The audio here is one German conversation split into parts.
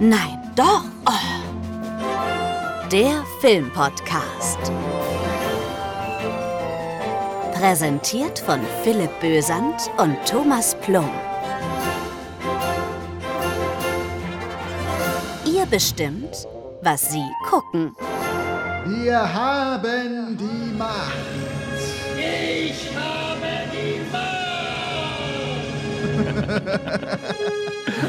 Nein, doch. Oh. Der Filmpodcast. Präsentiert von Philipp Bösand und Thomas Plum. Ihr bestimmt, was Sie gucken. Wir haben die Macht. Ich habe die Macht!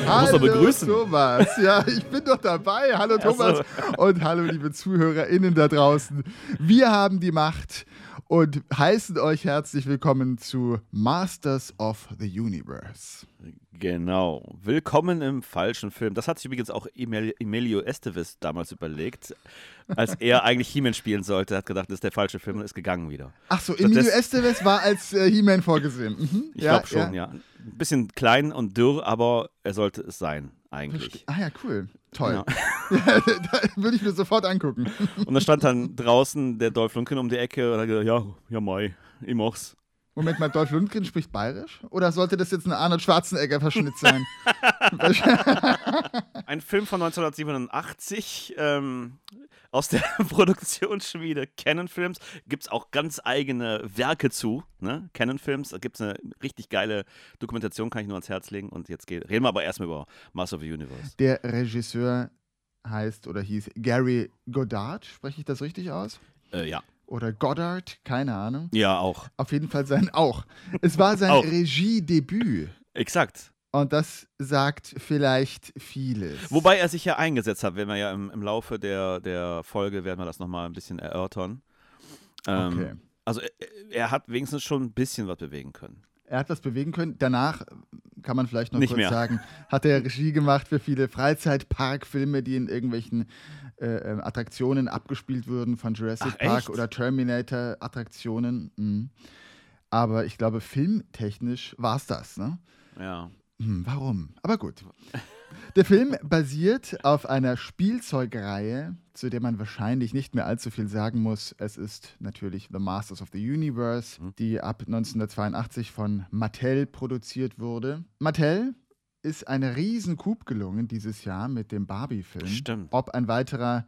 Hallo begrüßen. Thomas. Ja, ich bin doch dabei. Hallo Thomas und hallo liebe ZuhörerInnen da draußen. Wir haben die Macht und heißen euch herzlich willkommen zu Masters of the Universe. Genau. Willkommen im falschen Film. Das hat sich übrigens auch Emil- Emilio Estevez damals überlegt, als er eigentlich He-Man spielen sollte. Er hat gedacht, das ist der falsche Film und ist gegangen wieder. Ach so, Emilio Estevez war als äh, He-Man vorgesehen. Mhm. Ich glaube schon, ja. Ein bisschen klein und dürr, aber er sollte es sein, eigentlich. Ah ja, cool. Toll. Ja. Ja, da würde ich mir sofort angucken. Und da stand dann draußen der Dolph Lundgren um die Ecke und hat gesagt, ja, ja, mai, ich mach's. Moment mal, Dolph Lundgren spricht bayerisch? Oder sollte das jetzt ein Arnold Schwarzenegger-Verschnitt sein? Ein Film von 1987 ähm, aus der Produktionsschmiede Canon Films. Gibt es auch ganz eigene Werke zu. Ne? Canon Films, da gibt es eine richtig geile Dokumentation, kann ich nur ans Herz legen. Und jetzt geht, reden wir aber erstmal über Master of the Universe. Der Regisseur heißt oder hieß Gary Goddard, spreche ich das richtig aus? Äh, ja. Oder Goddard, keine Ahnung. Ja, auch. Auf jeden Fall sein auch. Es war sein. Regiedebüt. Exakt. Und das sagt vielleicht vieles. Wobei er sich ja eingesetzt hat, wenn wir ja im, im Laufe der, der Folge werden wir das nochmal ein bisschen erörtern. Ähm, Okay. Also er, er hat wenigstens schon ein bisschen was bewegen können. Er hat was bewegen können. Danach äh, kann man vielleicht noch Nicht kurz mehr. sagen, hat er Regie gemacht für viele Freizeitparkfilme, die in irgendwelchen äh, äh, Attraktionen abgespielt wurden, von Jurassic Ach, Park echt? oder Terminator-Attraktionen. Mhm. Aber ich glaube, filmtechnisch war es das. Ne? Ja. Hm, warum? Aber gut. Der Film basiert auf einer Spielzeugreihe, zu der man wahrscheinlich nicht mehr allzu viel sagen muss. Es ist natürlich The Masters of the Universe, die ab 1982 von Mattel produziert wurde. Mattel ist ein riesen Coup gelungen dieses Jahr mit dem Barbie-Film. Stimmt. Ob ein weiterer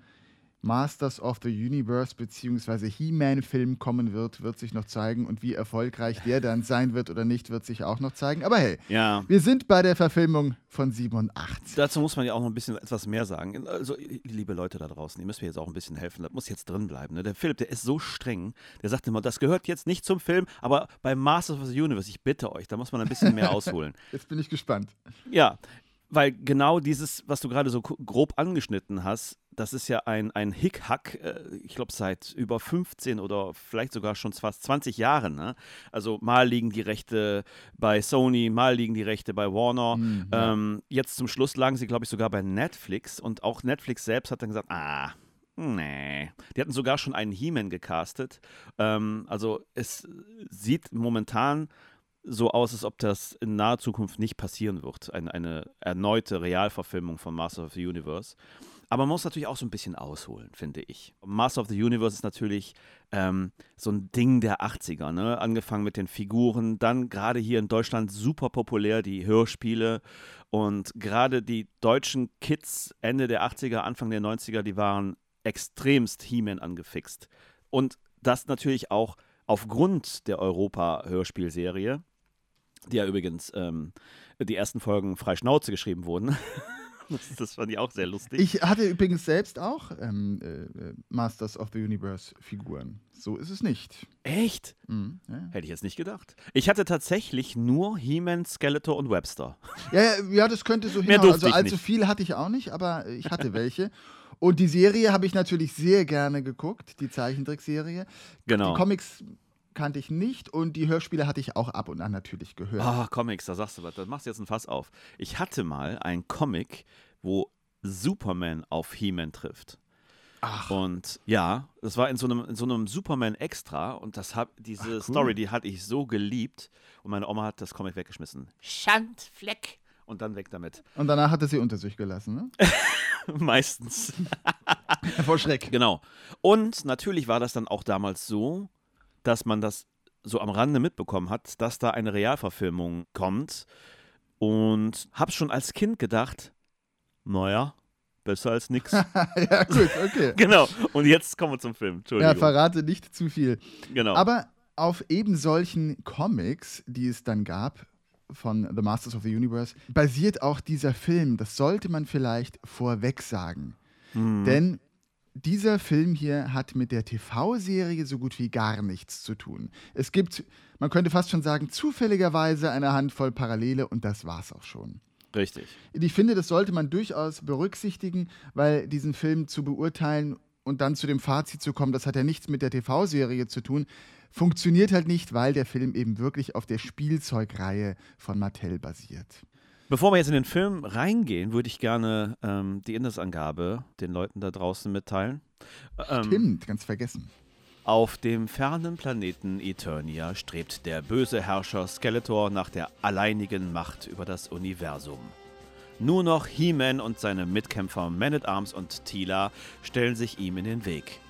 Masters of the Universe bzw. He-Man-Film kommen wird, wird sich noch zeigen. Und wie erfolgreich der dann sein wird oder nicht, wird sich auch noch zeigen. Aber hey, Ja. wir sind bei der Verfilmung von 87. Dazu muss man ja auch noch ein bisschen etwas mehr sagen. Also, liebe Leute da draußen, ihr müsst mir jetzt auch ein bisschen helfen. Das muss jetzt drin bleiben. Ne? Der Philipp, der ist so streng. Der sagt immer, das gehört jetzt nicht zum Film, aber bei Masters of the Universe, ich bitte euch, da muss man ein bisschen mehr ausholen. Jetzt bin ich gespannt. Ja, weil genau dieses, was du gerade so grob angeschnitten hast, das ist ja ein, ein Hickhack, äh, ich glaube seit über 15 oder vielleicht sogar schon fast 20 Jahren. Ne? Also mal liegen die Rechte bei Sony, mal liegen die Rechte bei Warner. ähm, jetzt zum Schluss lagen sie, glaube ich, sogar bei Netflix und auch Netflix selbst hat dann gesagt, ah, Nee. Die hatten sogar schon einen He-Man gecastet. Ähm, also es sieht momentan so aus, als ob das in naher Zukunft nicht passieren wird. Eine, eine erneute Realverfilmung von Master of the Universe. Aber man muss natürlich auch so ein bisschen ausholen, finde ich. Master of the Universe ist natürlich ähm, so ein Ding der 80er, ne? Angefangen mit den Figuren, dann gerade hier in Deutschland super populär die Hörspiele und gerade die deutschen Kids Ende der 80er, Anfang der 90er, die waren extremst He-Man angefixt. Und das natürlich auch aufgrund der Europa-Hörspielserie, die ja übrigens ähm, die ersten Folgen frei Schnauze geschrieben wurden. das, das fand ich auch sehr lustig. Ich hatte übrigens selbst auch ähm, äh, Masters of the Universe Figuren. So ist es nicht. Echt? Mhm, ja. Hätte ich jetzt nicht gedacht. Ich hatte tatsächlich nur He-Man, Skeletor und Webster. Ja, ja, ja, das könnte so hinhauen. Also allzu nicht. viel hatte ich auch nicht, aber ich hatte welche. Und die Serie habe ich natürlich sehr gerne geguckt, die Zeichentrickserie. Genau. Die Comics kannte ich nicht und die Hörspiele hatte ich auch ab und an natürlich gehört. Ah, Comics, da sagst du was. Da machst du jetzt ein Fass auf. Ich hatte mal einen Comic, wo Superman auf He-Man trifft. Ach, Und ja, das war in so einem, in so einem Superman Extra und das hab, diese Ach, cool. Story, die hatte ich so geliebt und meine Oma hat das Comic weggeschmissen. Schandfleck. Und dann weg damit. und danach hat er sie unter sich gelassen, ne? Meistens. Vor Schreck. Genau. Und natürlich war das dann auch damals so, dass man das so am Rande mitbekommen hat, dass da eine Realverfilmung kommt. Und habe schon als Kind gedacht, naja, besser als nix. ja, gut, okay. genau. Und jetzt kommen wir zum Film. Ja, Entschuldigung. verrate nicht zu viel. genau. Aber auf eben solchen Comics, die es dann gab von The Masters of the Universe, basiert auch dieser Film. Das sollte man vielleicht vorweg sagen. Mhm. Denn dieser Film hier hat mit der TV-Serie so gut wie gar nichts zu tun. Es gibt, man könnte fast schon sagen, zufälligerweise eine Handvoll Parallele und das war's auch schon. Richtig. Ich finde, das sollte man durchaus berücksichtigen, weil diesen Film zu beurteilen und dann zu dem Fazit zu kommen, das hat ja nichts mit der TV-Serie zu tun, funktioniert halt nicht, weil der Film eben wirklich auf der Spielzeugreihe von Mattel basiert. Bevor wir jetzt in den Film reingehen, würde ich gerne ähm, die Indesangabe den Leuten da draußen mitteilen. Ähm, Stimmt, ganz vergessen. Auf dem fernen Planeten Eternia strebt der böse Herrscher Skeletor nach der alleinigen Macht über das Universum. Nur noch He-Man und seine Mitkämpfer Man-at-Arms und Tila stellen sich ihm in den Weg.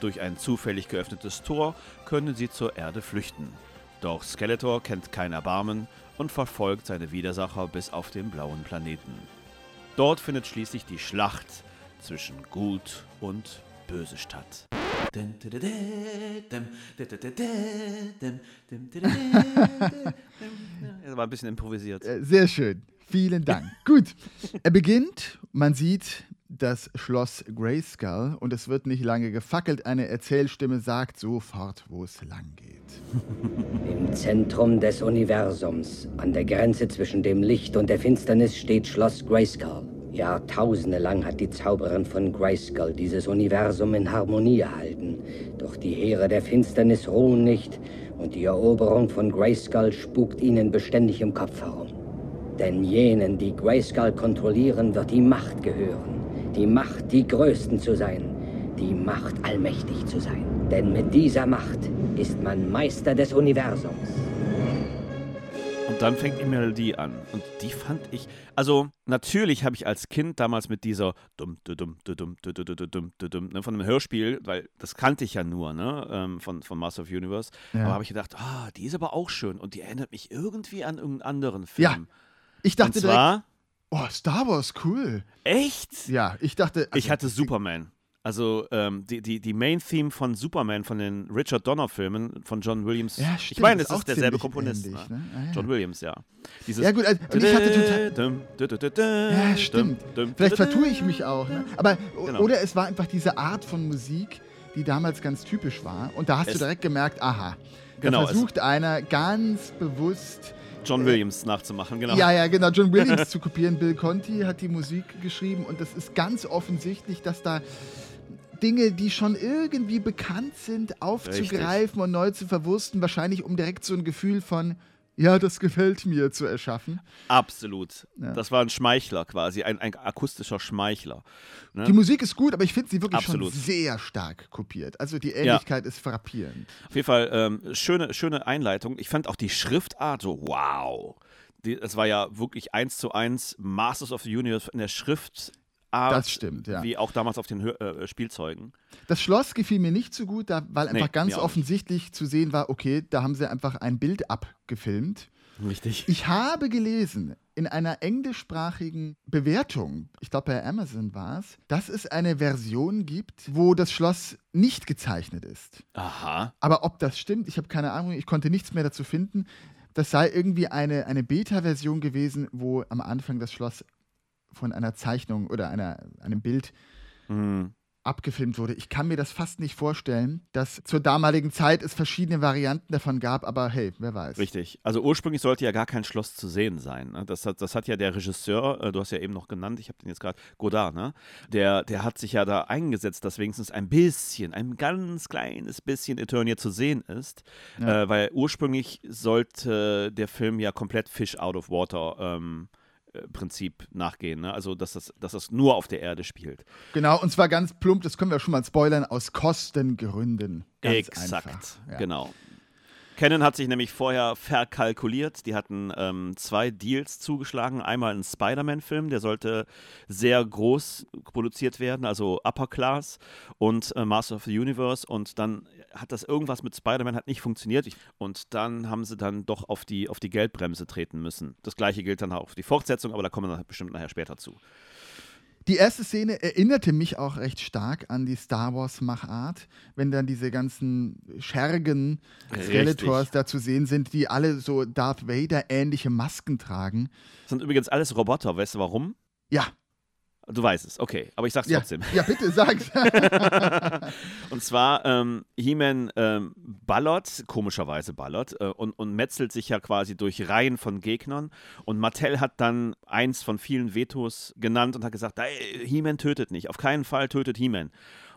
Durch ein zufällig geöffnetes Tor können sie zur Erde flüchten. Doch Skeletor kennt kein Erbarmen und verfolgt seine Widersacher bis auf den blauen Planeten. Dort findet schließlich die Schlacht zwischen Gut und Böse statt. Das war ein bisschen improvisiert. Äh, Sehr schön. Vielen Dank. Gut. Er beginnt, man sieht das Schloss Grayskull und es wird nicht lange gefackelt. Eine Erzählstimme sagt sofort, wo es lang geht. Im Zentrum des Universums, an der Grenze zwischen dem Licht und der Finsternis, steht Schloss Grayskull. Jahrtausende lang hat die Zauberin von Grayskull dieses Universum in Harmonie erhalten. Doch die Heere der Finsternis ruhen nicht und die Eroberung von Grayskull spukt ihnen beständig im Kopf herum. Denn jenen, die Grayskull kontrollieren, wird die Macht gehören. Die Macht, die Größten zu sein. Die Macht, allmächtig zu sein. Denn mit dieser Macht ist man Meister des Universums. Und dann fängt die Melodie an. Und die fand ich. Also, natürlich habe ich als Kind damals mit dieser dumm, du dumm, du dumm, du du du du dumm, du dumm, ne, von einem Hörspiel, weil das kannte ich ja nur, ne, ähm, von, von Master of Universe. Ja. Aber habe ich gedacht, ah, die ist aber auch schön. Und die erinnert mich irgendwie an irgendeinen anderen Film. Ja, Ich dachte Und direkt, zwar, oh, Star Wars, cool. echt? Ja, ich dachte. Ich also, hatte Superman. Also ähm, die, die, die Main-Theme von Superman, von den Richard Donner-Filmen von John Williams. Ja, ich stimmt, meine, ist es auch ist derselbe Komponist. ähnlich, ne? ne? Ah, ja. John Williams, ja. Dieses Ja, gut, also, ich hatte total. Ja, stimmt. Vielleicht vertue ich mich auch. Ne? Aber Genau. oder es war einfach diese Art von Musik, die damals ganz typisch war. Und da hast Es- du direkt gemerkt, aha. Genau, Da es- versucht einer ganz bewusst. John Williams nachzumachen, genau. Ja, ja, genau, John Williams zu kopieren. Bill Conti hat die Musik geschrieben und das ist ganz offensichtlich, dass da Dinge, die schon irgendwie bekannt sind, aufzugreifen und neu zu verwursten, wahrscheinlich um direkt so ein Gefühl von, ja, das gefällt mir zu erschaffen. Absolut. Ja. Das war ein Schmeichler quasi, ein, ein akustischer Schmeichler. Ne? Die Musik ist gut, aber ich finde sie wirklich Absolut. schon sehr stark kopiert. Also die Ähnlichkeit ist frappierend. Auf jeden Fall ähm, schöne, schöne Einleitung. Ich fand auch die Schriftart so, wow. Die, es war ja wirklich eins zu eins Masters of the Universe in der Schriftart. Das stimmt, ja. Wie auch damals auf den Hör äh, Spielzeugen. Das Schloss gefiel mir nicht so gut, da, weil einfach Nee, ganz auch nicht. offensichtlich zu sehen war, okay, da haben sie einfach ein Bild abgefilmt. Richtig. Ich habe gelesen in einer englischsprachigen Bewertung, ich glaube bei Amazon war es, dass es eine Version gibt, wo das Schloss nicht gezeichnet ist. Aha. Aber ob das stimmt, ich habe keine Ahnung, ich konnte nichts mehr dazu finden. Das sei irgendwie eine, eine Beta-Version gewesen, wo am Anfang das Schloss von einer Zeichnung oder einer, einem Bild Hm. abgefilmt wurde. Ich kann mir das fast nicht vorstellen, dass zur damaligen Zeit es verschiedene Varianten davon gab, aber hey, wer weiß. Richtig. Also ursprünglich sollte ja gar kein Schloss zu sehen sein. Ne? Das, hat, das hat ja der Regisseur, äh, du hast ja eben noch genannt, ich habe den jetzt gerade, Godard, ne? Der, der hat sich ja da eingesetzt, dass wenigstens ein bisschen, ein ganz kleines bisschen Eternia zu sehen ist. Ja. Äh, weil ursprünglich sollte der Film ja komplett Fish out of Water ähm, äh, Prinzip nachgehen. Ne? Also dass das, dass das nur auf der Erde spielt. Genau, und zwar ganz plump, das können wir schon mal spoilern, aus Kostengründen. Ganz Exakt. Ja. genau. Canon hat sich nämlich vorher verkalkuliert. Die hatten ähm, zwei Deals zugeschlagen. Einmal ein Spider-Man-Film, der sollte sehr groß produziert werden, also Upper Class und äh, Master of the Universe. Und dann hat das irgendwas mit Spider-Man hat nicht funktioniert. Und dann haben sie dann doch auf die, auf die Geldbremse treten müssen. Das gleiche gilt dann auch für die Fortsetzung, aber da kommen wir bestimmt nachher später zu. Die erste Szene erinnerte mich auch recht stark an die Star Wars-Machart, wenn dann diese ganzen Schergen Skeletors da zu sehen sind, die alle so Darth Vader-ähnliche Masken tragen. Das sind übrigens alles Roboter, weißt du warum? Ja, Du weißt es, okay, aber ich sag's ja, trotzdem. ja bitte, sag's. und zwar, ähm, He-Man ähm, ballert, komischerweise ballert, äh, und, und metzelt sich ja quasi durch Reihen von Gegnern. Und Mattel hat dann eins von vielen Vetos genannt und hat gesagt, "Ey, He-Man tötet nicht, auf keinen Fall tötet He-Man.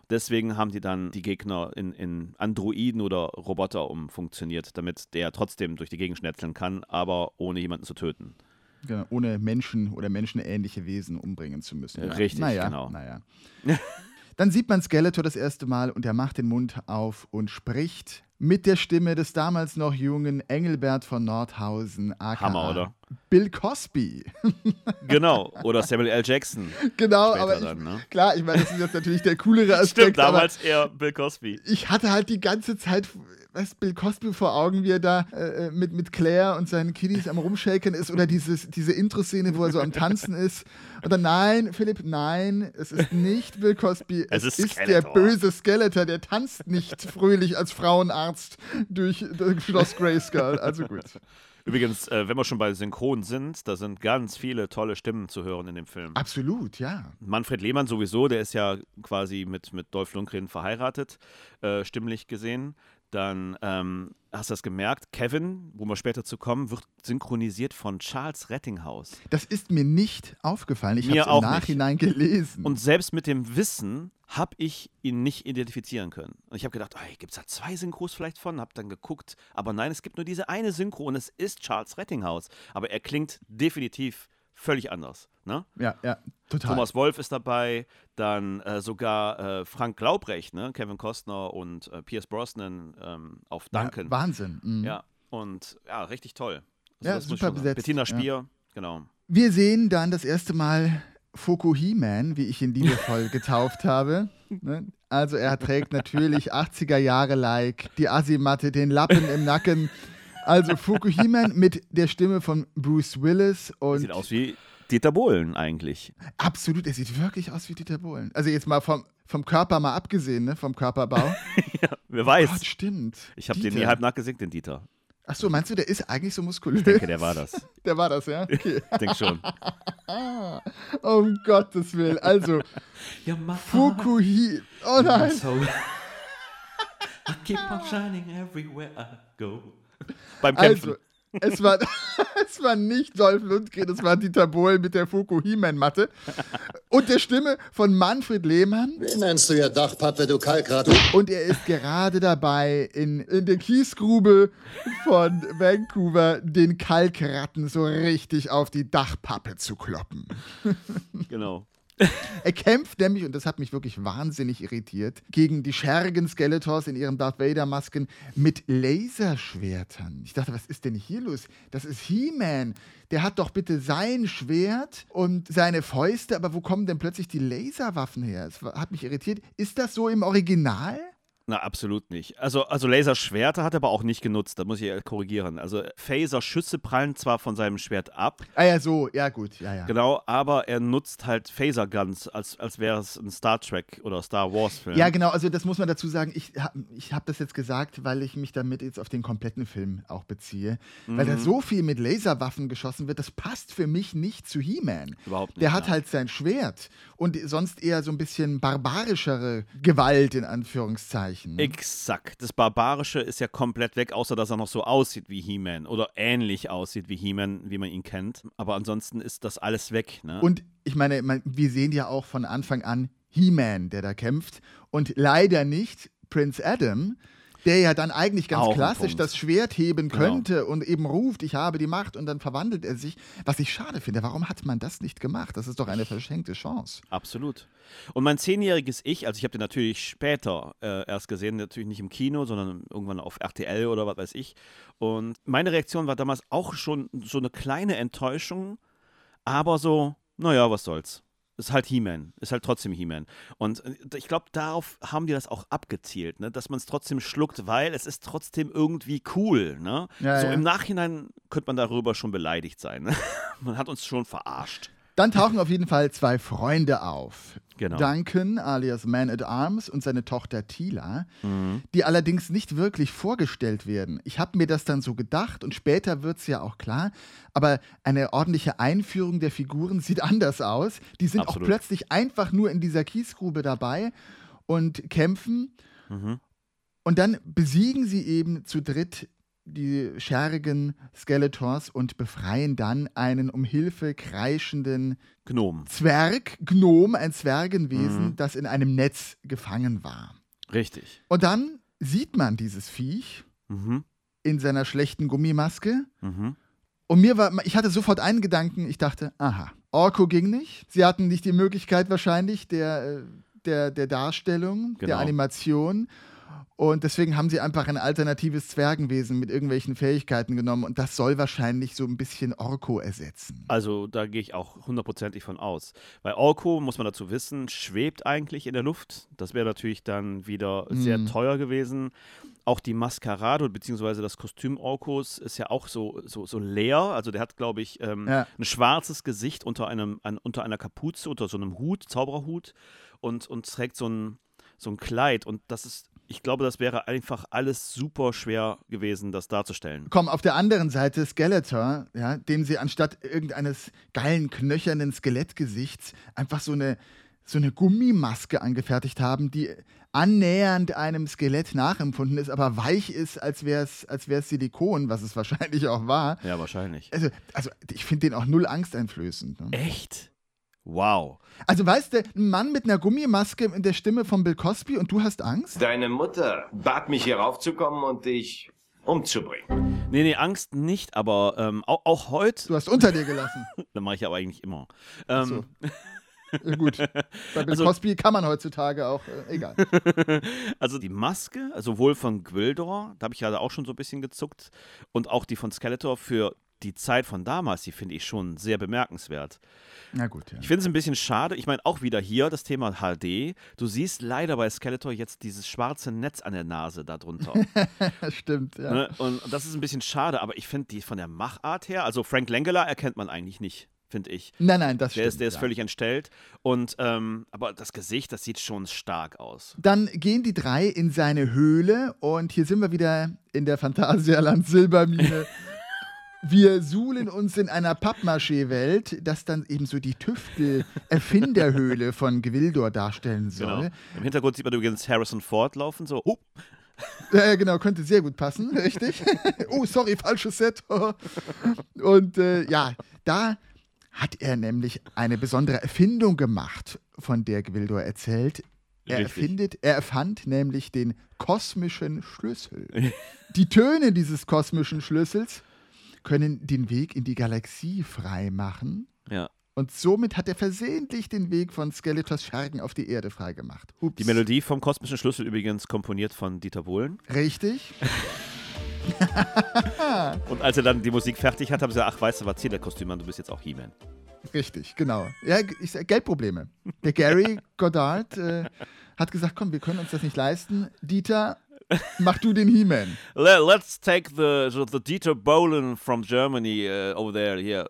Deswegen haben die dann die Gegner in, in Androiden oder Roboter umfunktioniert, damit der trotzdem durch die Gegend schnetzeln kann, aber ohne jemanden zu töten. Genau, ohne Menschen oder menschenähnliche Wesen umbringen zu müssen. Ja. Richtig, naja, genau. Naja. Dann sieht man Skeletor das erste Mal und er macht den Mund auf und spricht mit der Stimme des damals noch jungen Engelbert von Nordhausen, aka Hammer, oder? Bill Cosby. Genau, oder Samuel L. Jackson. genau, Später aber ich, dann, ne? klar, ich meine, das ist jetzt natürlich der coolere Aspekt. Stimmt, damals eher Bill Cosby. ich hatte halt die ganze Zeit weißt, Bill Cosby vor Augen, wie er da äh, mit, mit Claire und seinen Kiddies am Rumshaken ist oder dieses, diese Intro-Szene, wo er so am Tanzen ist. Oder nein, Philipp, nein, es ist nicht Bill Cosby, es, Es ist ist der böse Skeletor, der tanzt nicht fröhlich als Frauenarzt durch das Schloss Grayskull. Also gut. Übrigens, äh, wenn wir schon bei Synchron sind, da sind ganz viele tolle Stimmen zu hören in dem Film. Absolut, ja. Manfred Lehmann sowieso, der ist ja quasi mit, mit Dolph Lundgren verheiratet, äh, stimmlich gesehen. Dann ähm, hast du das gemerkt, Kevin, wo wir später zu kommen, wird synchronisiert von Charles Rettinghaus. Das ist mir nicht aufgefallen. Ich habe es auch im nicht. Nachhinein gelesen. Und selbst mit dem Wissen habe ich ihn nicht identifizieren können. Und ich habe gedacht, gibt es da zwei Synchros vielleicht von? Habe dann geguckt, aber nein, es gibt nur diese eine Synchro und es ist Charles Rettinghaus. Aber er klingt definitiv völlig anders. Ne? ja, ja, total. Thomas Wolf ist dabei, dann äh, sogar äh, Frank Glaubrecht, ne? Kevin Costner und äh, Pierce Brosnan ähm, auf Duncan. Ja, Wahnsinn. Mhm. Ja, und ja, richtig toll. Ja, muss ich super besetzt, Bettina ja. Spier, genau. Wir sehen dann das erste Mal Foko He-Man, wie ich ihn liebevoll getauft habe. Ne? Also er trägt natürlich 80er Jahre like, die Asimatte, den Lappen im Nacken. Also Foko He-Man mit der Stimme von Bruce Willis und Sieht aus wie Dieter Bohlen eigentlich. absolut, er sieht wirklich aus wie Dieter Bohlen. Also jetzt mal vom, vom Körper mal abgesehen, ne? vom Körperbau. Wer weiß. Gott, stimmt. ich habe den nie halb nachgesehen, den Dieter. Achso, meinst du, der ist eigentlich so muskulös? Ich denke, der war das. Der war das, ja? Okay. Ich denke schon. um Gottes Willen. Also, Foko He... Oh nein. I keep on shining everywhere I go. Beim Kämpfen. Also, es war, es war nicht Dolph Lundgren, es war Dieter Bohlen mit der Foko He-Man-Matte und der Stimme von Manfred Lehmann. Wen nennst du ja Dachpappe, du Kalkrat? Und er ist gerade dabei, in, in der Kiesgrube von Vancouver den Kalkratten so richtig auf die Dachpappe zu kloppen. genau. Er kämpft nämlich, und das hat mich wirklich wahnsinnig irritiert, gegen die Schergen Skeletors in ihren Darth Vader-Masken mit Laserschwertern. Ich dachte, was ist denn hier los? Das ist He-Man. Der hat doch bitte sein Schwert und seine Fäuste, aber wo kommen denn plötzlich die Laserwaffen her? Es war- hat mich irritiert. Ist das so im Original? Na, absolut nicht. Also, also Laserschwerter hat er aber auch nicht genutzt, da muss ich korrigieren. Also Phaser-Schüsse prallen zwar von seinem Schwert ab, Ah ja, so, ja gut, ja, ja. genau, aber er nutzt halt Phaser-Guns, als, als wäre es ein Star Trek oder Star Wars-Film. Ja, genau, also das muss man dazu sagen. Ich, ich habe das jetzt gesagt, weil ich mich damit jetzt auf den kompletten Film auch beziehe. Weil Mhm. da so viel mit Laserwaffen geschossen wird, das passt für mich nicht zu He-Man. Überhaupt nicht, Der hat nein. halt sein Schwert und sonst eher so ein bisschen barbarischere Gewalt in Anführungszeichen. Ne? Exakt. Das Barbarische ist ja komplett weg, außer dass er noch so aussieht wie He-Man oder ähnlich aussieht wie He-Man, wie man ihn kennt. Aber ansonsten ist das alles weg. Ne? Und ich meine, man, wir sehen ja auch von Anfang an He-Man, der da kämpft. Und leider nicht Prince Adam, der ja dann eigentlich ganz Auch klassisch das Schwert heben Genau. könnte und eben ruft, ich habe die Macht und dann verwandelt er sich. Was ich schade finde, warum hat man das nicht gemacht? Das ist doch eine verschenkte Chance. Absolut. Und mein zehnjähriges Ich, also ich habe den natürlich später äh, erst gesehen, natürlich nicht im Kino, sondern irgendwann auf RTL oder was weiß ich. Und meine Reaktion war damals auch schon so eine kleine Enttäuschung, aber so, naja, was soll's. Ist halt He-Man, ist halt trotzdem He-Man. Und äh, ich glaube, darauf haben die das auch abgezielt, ne? dass man es trotzdem schluckt, weil es ist trotzdem irgendwie cool. Ne? Ja, so ja. im Nachhinein könnte man darüber schon beleidigt sein. Ne? Man hat uns schon verarscht. Dann tauchen auf jeden Fall zwei Freunde auf. Genau. Duncan alias Man at Arms und seine Tochter Tila, Mhm. die allerdings nicht wirklich vorgestellt werden. Ich habe mir das dann so gedacht und später wird es ja auch klar, aber eine ordentliche Einführung der Figuren sieht anders aus. Die sind Absolut. auch plötzlich einfach nur in dieser Kiesgrube dabei und kämpfen Mhm. und dann besiegen sie eben zu dritt die scherrigen Skeletors und befreien dann einen um Hilfe kreischenden Gnomen. Zwerg, Gnom, ein Zwergenwesen, Mhm. das in einem Netz gefangen war. Richtig. Und dann sieht man dieses Viech Mhm. in seiner schlechten Gummimaske. Mhm. Und mir war, ich hatte sofort einen Gedanken, ich dachte, aha, Orko ging nicht. Sie hatten nicht die Möglichkeit wahrscheinlich der, äh, der, der Darstellung, der Genau. Animation. Und deswegen haben sie einfach ein alternatives Zwergenwesen mit irgendwelchen Fähigkeiten genommen. Und das soll wahrscheinlich so ein bisschen Orko ersetzen. Also da gehe ich auch hundertprozentig von aus. Weil Orko, muss man dazu wissen, schwebt eigentlich in der Luft. Das wäre natürlich dann wieder sehr Mhm. teuer gewesen. Auch die Maskerade bzw. das Kostüm Orkos ist ja auch so, so, so leer. Also der hat, glaube ich, ähm, Ja. ein schwarzes Gesicht unter, einem, ein, unter einer Kapuze, unter so einem Hut, Zaubererhut und, und trägt so ein, so ein Kleid. Und das ist, ich glaube, das wäre einfach alles super schwer gewesen, das darzustellen. Komm, auf der anderen Seite Skeletor, ja, dem sie anstatt irgendeines geilen, knöchernen Skelettgesichts einfach so eine, so eine Gummimaske angefertigt haben, die annähernd einem Skelett nachempfunden ist, aber weich ist, als wäre es als wär's Silikon, was es wahrscheinlich auch war. Ja, wahrscheinlich. Also, also ich finde den auch null angsteinflößend. Ne? Echt? Wow. Also weißt du, ein Mann mit einer Gummimaske in der Stimme von Bill Cosby und du hast Angst? Deine Mutter bat mich hier raufzukommen und dich umzubringen. Nee, nee, Angst nicht, aber ähm, auch, auch heute, Du hast unter dir gelassen. das mache ich aber eigentlich immer. Ähm, so. Ja, gut. Bei Bill Also- Cosby kann man heutzutage auch, äh, egal. also die Maske, sowohl von Gwildor, da habe ich ja auch schon so ein bisschen gezuckt, und auch die von Skeletor für die Zeit von damals, die finde ich schon sehr bemerkenswert. Na gut, ja. Ich finde es ein bisschen schade, ich meine auch wieder hier das Thema HD. Du siehst leider bei Skeletor jetzt dieses schwarze Netz an der Nase darunter. Stimmt, ja. ne? Und das ist ein bisschen schade, aber ich finde die von der Machart her, also Frank Langella erkennt man eigentlich nicht, finde ich. Nein, nein, das Der stimmt. ist, der ist ja. völlig entstellt. Und ähm, aber das Gesicht, das sieht schon stark aus. Dann gehen die drei in seine Höhle und hier sind wir wieder in der Phantasialand Silbermine. Wir suhlen uns in einer Pappmaché-Welt, das dann eben so die Tüftel-Erfinderhöhle von Gwildor darstellen soll. Genau. Im Hintergrund sieht man übrigens Harrison Ford laufen, so. Oh, Ja, genau, könnte sehr gut passen, richtig. oh, sorry, falsches Set. Und äh, ja, da hat er nämlich eine besondere Erfindung gemacht, von der Gwildor erzählt. Er, Richtig. erfindet, er erfand nämlich den kosmischen Schlüssel. Die Töne dieses kosmischen Schlüssels können den Weg in die Galaxie freimachen. ja. Und somit hat er versehentlich den Weg von Skeletors Schergen auf die Erde freigemacht. Ups. Die Melodie vom kosmischen Schlüssel übrigens komponiert von Dieter Bohlen. Richtig. Und als er dann die Musik fertig hat, haben sie gesagt, ach, weißt du was, zieh das Kostüm an, du bist jetzt auch He-Man. Richtig, genau. Ja, ich Geldprobleme. Der Gary Goddard äh, hat gesagt, komm, wir können uns das nicht leisten. Dieter, mach du den He-Man. Let, let's take the, the, Dieter Bohlen from Germany uh, over there, here.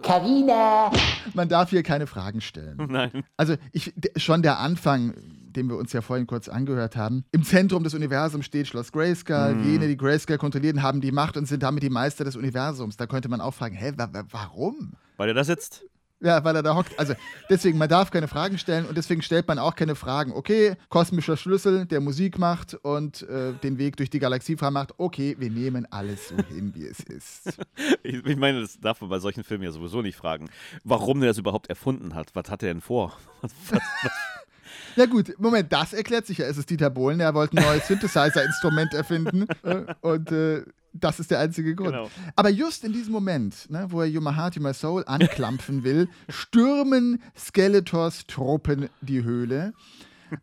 Man darf hier keine Fragen stellen. Nein. Also ich, schon der Anfang, den wir uns ja vorhin kurz angehört haben. Im Zentrum des Universums steht Schloss Grayskull. Jene, die Grayskull kontrollieren, haben die Macht und sind damit die Meister des Universums. Da könnte man auch fragen, hä, wa warum? Weil er da sitzt. Ja, weil er da hockt. Also deswegen, man darf keine Fragen stellen und deswegen stellt man auch keine Fragen. Okay, kosmischer Schlüssel, der Musik macht und äh, den Weg durch die Galaxie frei macht. Okay, wir nehmen alles so hin, wie es ist. Ich, ich meine, das darf man bei solchen Filmen ja sowieso nicht fragen, warum der das überhaupt erfunden hat. Was hat er denn vor? Was, was, was? Ja gut, Moment, das erklärt sich ja. Es ist Dieter Bohlen, der wollte ein neues Synthesizer-Instrument erfinden äh, und äh, das ist der einzige Grund. Genau. Aber just in diesem Moment, ne, wo er You My Heart, You My Soul anklampfen will, stürmen Skeletors Truppen die Höhle.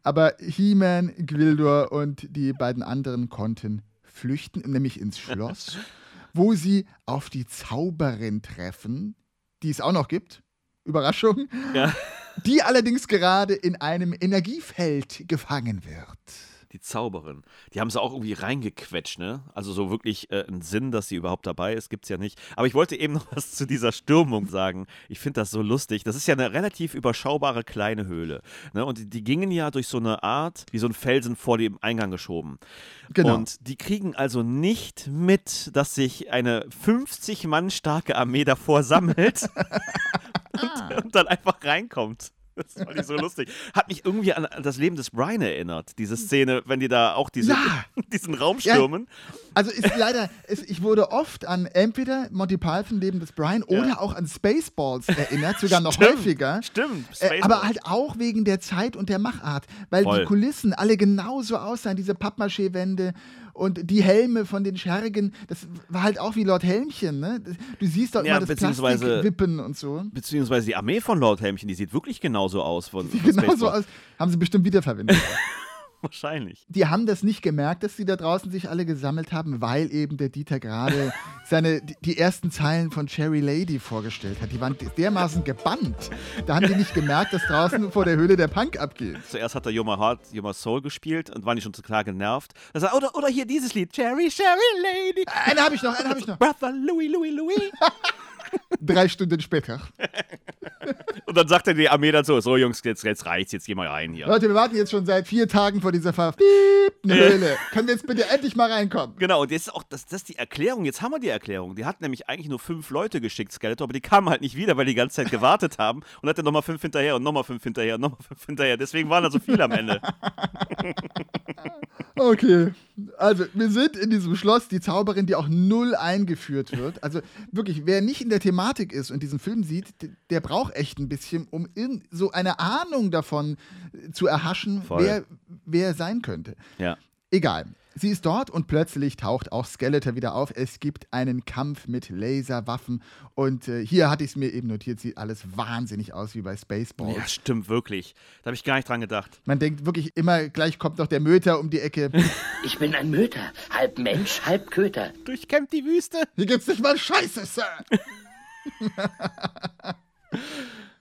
Aber He-Man, Gwildor und die beiden anderen konnten flüchten, nämlich ins Schloss, wo sie auf die Zauberin treffen, die es auch noch gibt. Überraschung. Ja. die allerdings gerade in einem Energiefeld gefangen wird. Die Zauberin. Die haben sie auch irgendwie reingequetscht, ne? Also so wirklich äh, einen Sinn, dass sie überhaupt dabei ist, gibt's ja nicht. Aber ich wollte eben noch was zu dieser Stürmung sagen. Ich finde das so lustig. Das ist ja eine relativ überschaubare kleine Höhle. Ne? Und die, die gingen ja durch so eine Art, wie so ein Felsen vor dem Eingang geschoben. Genau. Und die kriegen also nicht mit, dass sich eine 50 Mann starke Armee davor sammelt und, und dann einfach reinkommt. Das fand ich so lustig. Hat mich irgendwie an das Leben des Brian erinnert, diese Szene, wenn die da auch diese, Ja. diesen Raum Ja. stürmen. Also ist leider, ist, ich wurde oft an entweder Monty Python, Leben des Brian, oder auch an Spaceballs erinnert, sogar noch Stimmt, häufiger. Stimmt. Äh, Spaceballs. aber halt auch wegen der Zeit und der Machart, weil Voll. die Kulissen alle genauso aussahen, diese Pappmaché-Wände und die Helme von den Schergen, das war halt auch wie Lord Helmchen, ne? Du siehst doch Ja, immer das beziehungsweise- Plastikwippen und so. Beziehungsweise die Armee von Lord Helmchen, die sieht wirklich genauso aus. Von, von Genauso Spaceballs. aus, haben sie bestimmt wiederverwendet. Wahrscheinlich. die haben das nicht gemerkt, dass sie da draußen sich alle gesammelt haben, weil eben der Dieter gerade seine, die, ersten Zeilen von Cherry Lady vorgestellt hat. Die waren dermaßen gebannt. Da haben die nicht gemerkt, dass draußen vor der Höhle der Punk abgeht. Zuerst hat er Yoma Heart, Yoma Soul gespielt und waren die schon zu klar genervt. Da sagt, oder, oder hier dieses Lied, Cherry, Cherry Lady. Eine habe ich noch, eine habe ich noch. Brother Louis, Louis, Louis. Drei Stunden später. Und dann sagt er die Armee dann so, so Jungs, jetzt, jetzt reicht's, jetzt geh mal rein hier. Leute, wir warten jetzt schon seit vier Tagen vor dieser verfiebten Höhle. Können wir jetzt bitte endlich mal reinkommen? Genau, und jetzt ist auch das, das ist die Erklärung. Jetzt haben wir die Erklärung. Die hat nämlich eigentlich nur fünf Leute geschickt, Skeletor, aber die kamen halt nicht wieder, weil die die ganze Zeit gewartet haben und hat dann nochmal fünf hinterher und nochmal fünf hinterher und nochmal fünf hinterher. Deswegen waren da so viele am Ende. Okay, also wir sind in diesem Schloss, die Zauberin, die auch null eingeführt wird. Also wirklich, wer nicht in der Thematik ist und diesen Film sieht, der braucht echt ein bisschen, um irgend so eine Ahnung davon zu erhaschen, Voll. wer, wer er sein könnte. Ja. Egal. Sie ist dort und plötzlich taucht auch Skeletor wieder auf. Es gibt einen Kampf mit Laserwaffen und äh, hier hatte ich es mir eben notiert, sieht alles wahnsinnig aus wie bei Spaceballs. Ja, stimmt, wirklich. Da habe ich gar nicht dran gedacht. Man denkt wirklich immer, gleich kommt noch der Möter um die Ecke. Ich bin ein Möter, halb Mensch, halb Köter. Durchkämmt die Wüste. Hier gibt's nicht mal Scheiße, Sir.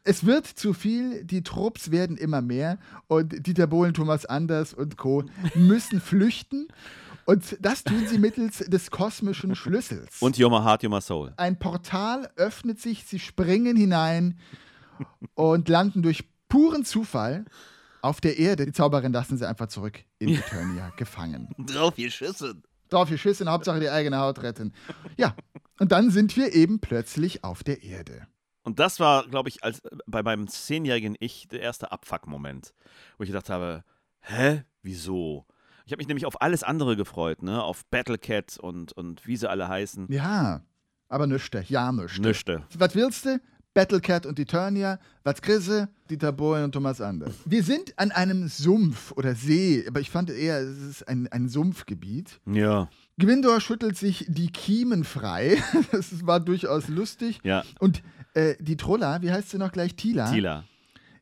es wird zu viel, die Trupps werden immer mehr und Dieter Bohlen, Thomas Anders und Co. müssen flüchten. Und das tun sie mittels des kosmischen Schlüssels. Und Yoma Heart, Yoma Soul. ein Portal öffnet sich, sie springen hinein und landen durch puren Zufall auf der Erde. Die Zauberin lassen sie einfach zurück in Eternia gefangen. Drauf geschissen. Drauf geschissen, Hauptsache die eigene Haut retten. Ja, und dann sind wir eben plötzlich auf der Erde. Und das war, glaube ich, als bei meinem zehnjährigen Ich der erste Abfuck-Moment, wo ich gedacht habe, hä, wieso? Ich habe mich nämlich auf alles andere gefreut, ne? Auf Battlecat und, und wie sie alle heißen. Ja, aber nüchte, ja nüchte. Nüchte. Was willst du? Battlecat und Eternia, was Grisse, Dieter Bohlen und Thomas Anders. Wir sind an einem Sumpf oder See, aber ich fand eher, es ist ein, ein Sumpfgebiet. Ja. Gwindor schüttelt sich die Kiemen frei. Das war durchaus lustig. Ja. Und äh, die Trolla, wie heißt sie noch gleich? Tila. Tila.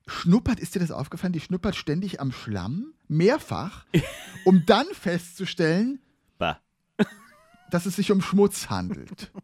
Schnuppert, ist dir das aufgefallen? Die schnuppert ständig am Schlamm, mehrfach, um dann festzustellen, Bah. dass es sich um Schmutz handelt.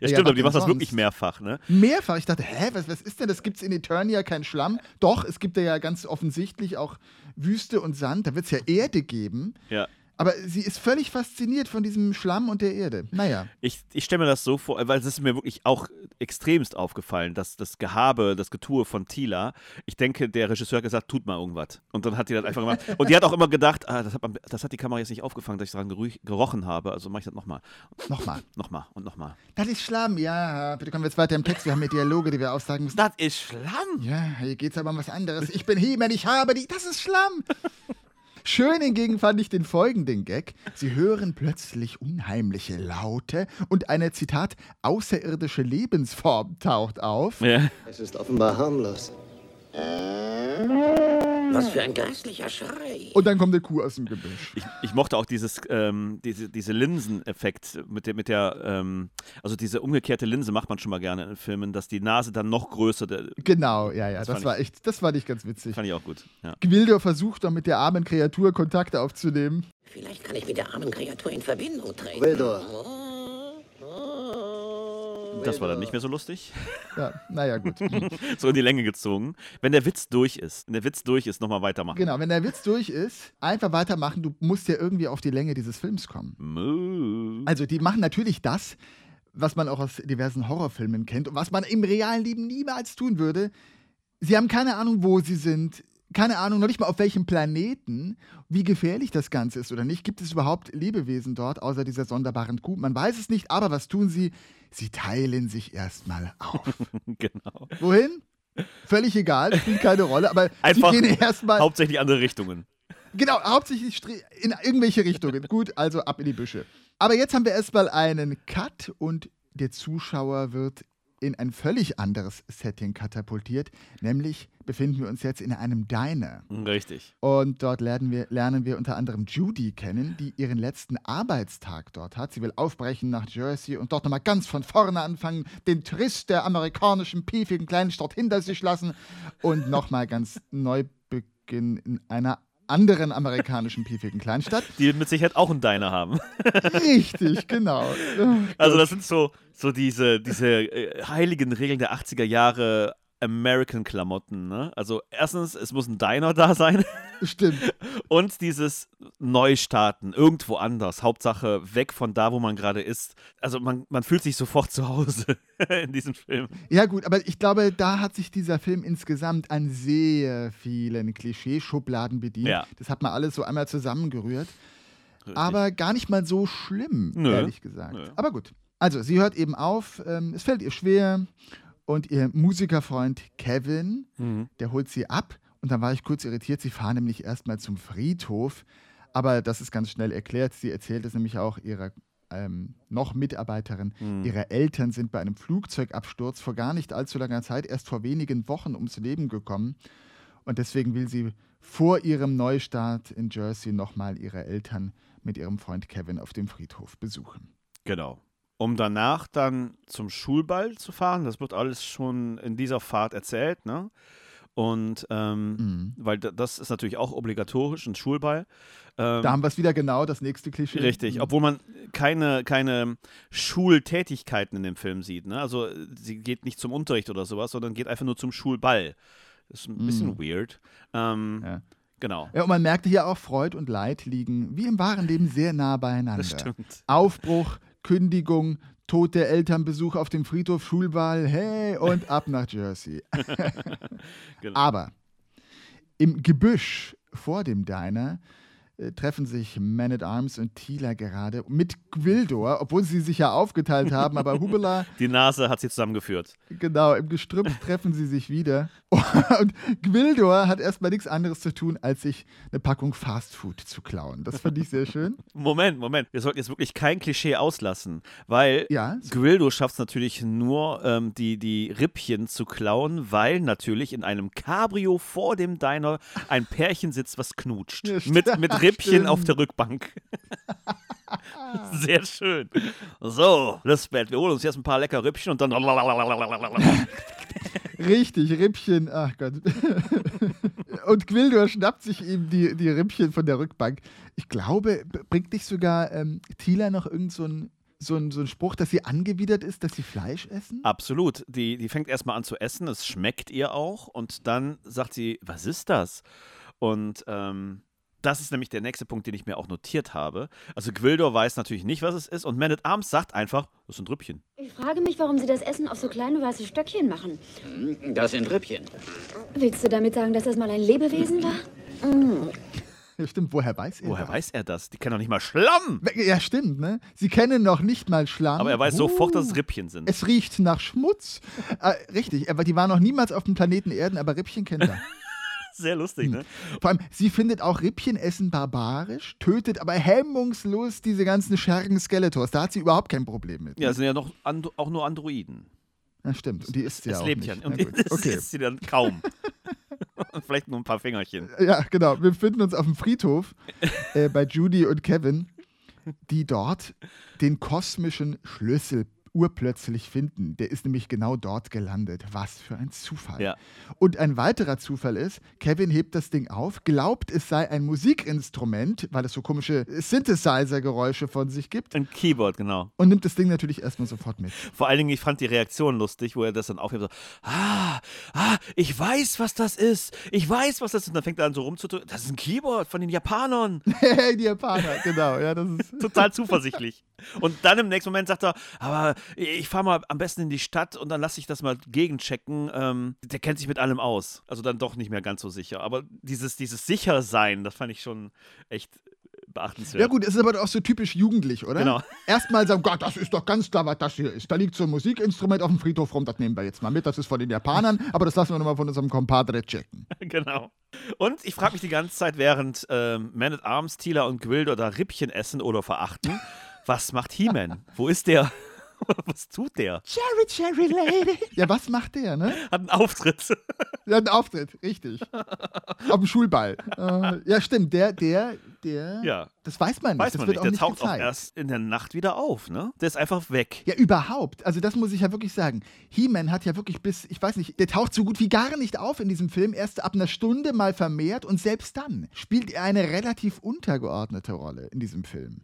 Ja, stimmt, aber die macht das wirklich mehrfach, ne? Mehrfach. Ich dachte, hä, was, was ist denn das? Gibt es in Eternia kein Schlamm? Doch, es gibt da ja ganz offensichtlich auch Wüste und Sand. Da wird es ja Erde geben. Ja. Aber sie ist völlig fasziniert von diesem Schlamm und der Erde. Naja. Ich, ich stelle mir das so vor, weil es ist mir wirklich auch extremst aufgefallen, dass das Gehabe, das Getue von Tila, ich denke, der Regisseur hat gesagt, tut mal irgendwas. Und dann hat die das einfach gemacht. Und die hat auch immer gedacht, ah, das, hat, das hat die Kamera jetzt nicht aufgefangen, dass ich daran gerochen habe. Also mache ich das nochmal. Nochmal. Nochmal und nochmal. Das ist Schlamm, ja. Bitte kommen wir jetzt weiter im Text. Wir haben hier Dialoge, die wir aufsagen müssen. Das ist Schlamm. Ja, hier geht's aber um was anderes. Ich bin He-Man, ich habe die. Das ist Schlamm. Schön hingegen fand ich den folgenden Gag. Sie hören plötzlich unheimliche Laute und eine, Zitat, außerirdische Lebensform taucht auf. Ja. Es ist offenbar harmlos. Was für ein grässlicher Schrei. Und dann kommt eine Kuh aus dem Gebüsch. Ich, ich mochte auch dieses, ähm, diese, diese Linseneffekt mit der, mit der ähm, also diese umgekehrte Linse macht man schon mal gerne in Filmen, dass die Nase dann noch größer, der, Genau, ja, ja, das, fand war echt, das war nicht ganz witzig. fand ich auch gut. Ja. Gwildur versucht doch mit der armen Kreatur Kontakt aufzunehmen. Vielleicht kann ich mit der armen Kreatur in Verbindung treten. Wildor. Das war dann nicht mehr so lustig. Ja, naja, gut. so in die Länge gezogen. Wenn der Witz durch ist, wenn der Witz durch ist, nochmal weitermachen. Genau, wenn der Witz durch ist, einfach weitermachen. Du musst ja irgendwie auf die Länge dieses Films kommen. Also, die machen natürlich das, was man auch aus diversen Horrorfilmen kennt und was man im realen Leben niemals tun würde. Sie haben keine Ahnung, wo sie sind. Keine Ahnung, noch nicht mal auf welchem Planeten, wie gefährlich das Ganze ist oder nicht. Gibt es überhaupt Lebewesen dort, außer dieser sonderbaren Kuh? Man weiß es nicht, aber was tun sie? Sie teilen sich erstmal auf. genau. Wohin? Völlig egal, spielt keine Rolle, aber Einfach sie gehen erstmal. hauptsächlich andere Richtungen. Genau, hauptsächlich in irgendwelche Richtungen. Gut, also ab in die Büsche. Aber jetzt haben wir erstmal einen Cut und der Zuschauer wird in ein völlig anderes Setting katapultiert. Nämlich befinden wir uns jetzt in einem Diner. Richtig. Und dort lernen wir, lernen wir unter anderem Judy kennen, die ihren letzten Arbeitstag dort hat. Sie will aufbrechen nach Jersey und dort nochmal ganz von vorne anfangen, den Trist der amerikanischen piefigen Kleinstadt hinter sich lassen und nochmal ganz neu beginnen in einer anderen amerikanischen piefigen Kleinstadt. Die mit Sicherheit auch einen Diner haben. Richtig, genau. Also das sind so, so diese, diese äh, heiligen Regeln der 80er Jahre American-Klamotten. Ne? Also erstens, es muss ein Diner da sein Stimmt. und dieses Neustarten, irgendwo anders. Hauptsache weg von da, wo man gerade ist. Also man, man fühlt sich sofort zu Hause in diesem Film. Ja, gut, aber ich glaube, da hat sich dieser Film insgesamt an sehr vielen Klischeeschubladen bedient. Ja. Das hat man alles so einmal zusammengerührt. Aber gar nicht mal so schlimm, Nö. ehrlich gesagt. Nö. Aber gut. Also, sie hört eben auf, ähm, es fällt ihr schwer und ihr Musikerfreund Kevin, Mhm. der holt sie ab und dann war ich kurz irritiert. Sie fahren nämlich erstmal zum Friedhof, aber das ist ganz schnell erklärt. Sie erzählt es nämlich auch ihrer ähm, noch Mitarbeiterin. Mhm. Ihre Eltern sind bei einem Flugzeugabsturz vor gar nicht allzu langer Zeit, erst vor wenigen Wochen ums Leben gekommen. Und deswegen will sie vor ihrem Neustart in Jersey nochmal ihre Eltern mit ihrem Freund Kevin auf dem Friedhof besuchen. Genau. Um danach dann zum Schulball zu fahren, das wird alles schon in dieser Fahrt erzählt, ne? Und ähm, Mhm. weil da- das ist natürlich auch obligatorisch, ein Schulball. Ähm, Da haben wir es wieder genau, das nächste Klischee. Richtig, Mhm. obwohl man keine, keine Schultätigkeiten in dem Film sieht. Ne? Also sie geht nicht zum Unterricht oder sowas, sondern geht einfach nur zum Schulball. Das ist ein bisschen weird. Ähm, Mhm. Ja. Genau. Ja, und man merkte hier auch, Freud und Leid liegen wie im wahren Leben sehr nah beieinander. Das stimmt. Aufbruch, Kündigung, Tod der Eltern, Besuch auf dem Friedhof, Schulball, hey, und ab nach Jersey. Genau. Aber im Gebüsch vor dem Diner äh, treffen sich Man at Arms und Tila gerade mit Gwildor, obwohl sie sich ja aufgeteilt haben, aber Hubela, Die Nase hat sie zusammengeführt. genau, im Gestrüpp treffen sie sich wieder. Und Gwildor hat erstmal nichts anderes zu tun, als sich eine Packung Fastfood zu klauen. Das fand ich sehr schön. Moment, Moment. Wir sollten jetzt wirklich kein Klischee auslassen, weil Ja, Gwildo schafft es natürlich nur, ähm, die, die Rippchen zu klauen, weil natürlich in einem Cabrio vor dem Diner ein Pärchen sitzt, was knutscht. Ja, mit, mit Rippchen stimmt. auf der Rückbank. Sehr schön. So, Lisbeth, wir holen uns jetzt ein paar lecker Rippchen und dann. Richtig, Rippchen, ach Gott. Und Gwildor schnappt sich eben die, die Rippchen von der Rückbank. Ich glaube, bringt nicht sogar ähm, Tila noch irgend so ein, so, ein, so ein Spruch, dass sie angewidert ist, dass sie Fleisch essen? Absolut. Die, die fängt erstmal an zu essen, es schmeckt ihr auch und dann sagt sie, was ist das? Und ähm, das ist nämlich der nächste Punkt, den ich mir auch notiert habe. Also Gwildor weiß natürlich nicht, was es ist und Man at Arms sagt einfach, das sind Rippchen. Ich frage mich, warum Sie das Essen auf so kleine weiße Stöckchen machen. Das sind Rippchen. Willst du damit sagen, dass das mal ein Lebewesen war? Ja, stimmt, woher weiß er Woher das? weiß er das? Die kennen doch nicht mal Schlamm. Ja, stimmt, ne? Sie kennen noch nicht mal Schlamm. Aber er weiß Oh. sofort, dass es Rippchen sind. Es riecht nach Schmutz. Äh, richtig, aber die waren noch niemals auf dem Planeten Erden, aber Rippchen kennt er. Sehr lustig, ne? Vor allem, sie findet auch Rippchenessen barbarisch, tötet aber hemmungslos diese ganzen Schergen Skeletors. Da hat sie überhaupt kein Problem mit. Ja, es sind ja noch and auch nur Androiden. Ja, stimmt. Und die isst sie es ja auch lebt nicht. ja. Und es Okay. isst sie dann kaum. und vielleicht nur ein paar Fingerchen. Ja, genau. Wir befinden uns auf dem Friedhof äh, bei Judy und Kevin, die dort den kosmischen Schlüssel urplötzlich finden. Der ist nämlich genau dort gelandet. Was für ein Zufall. Ja. Und ein weiterer Zufall ist, Kevin hebt das Ding auf, glaubt, es sei ein Musikinstrument, weil es so komische Synthesizer-Geräusche von sich gibt Ein Keyboard, genau. und nimmt das Ding natürlich erstmal sofort mit. Vor allen Dingen, ich fand die Reaktion lustig, wo er das dann aufhebt. So, ah, ah, ich weiß, was das ist. Ich weiß, was das ist. Und dann fängt er an so rumzudrücken. Das ist ein Keyboard von den Japanern. die Japaner, genau. Ja, das ist Total zuversichtlich. Und dann im nächsten Moment sagt er, aber ich fahre mal am besten in die Stadt und dann lasse ich das mal gegenchecken. Ähm, der kennt sich mit allem aus. Also dann doch nicht mehr ganz so sicher. Aber dieses, dieses Sichersein, das fand ich schon echt beachtenswert. Ja gut, es ist aber auch so typisch jugendlich, oder? Genau. Erstmal sagen, Gott, das ist doch ganz klar, was das hier ist. Da liegt so ein Musikinstrument auf dem Friedhof rum, das nehmen wir jetzt mal mit. Das ist von den Japanern, aber das lassen wir nochmal von unserem Compadre checken. genau. Und ich frage mich die ganze Zeit, während ähm, Man at Arms, Tila und Gwildo da Rippchen essen oder verachten, was macht He-Man? Wo ist der? Was tut der? Cherry, Cherry Lady. Ja, was macht der, ne? Hat einen Auftritt. Der hat einen Auftritt, richtig. Auf dem Schulball. Äh, ja, stimmt, der, der, der, Ja. das weiß man nicht. Weiß das man wird nicht. auch Der nicht taucht auch gezeigt. erst in der Nacht wieder auf, ne? Der ist einfach weg. Ja, überhaupt. Also das muss ich ja wirklich sagen. He-Man hat ja wirklich bis, ich weiß nicht, der taucht so gut wie gar nicht auf in diesem Film. Erst ab einer Stunde mal vermehrt und selbst dann spielt er eine relativ untergeordnete Rolle in diesem Film.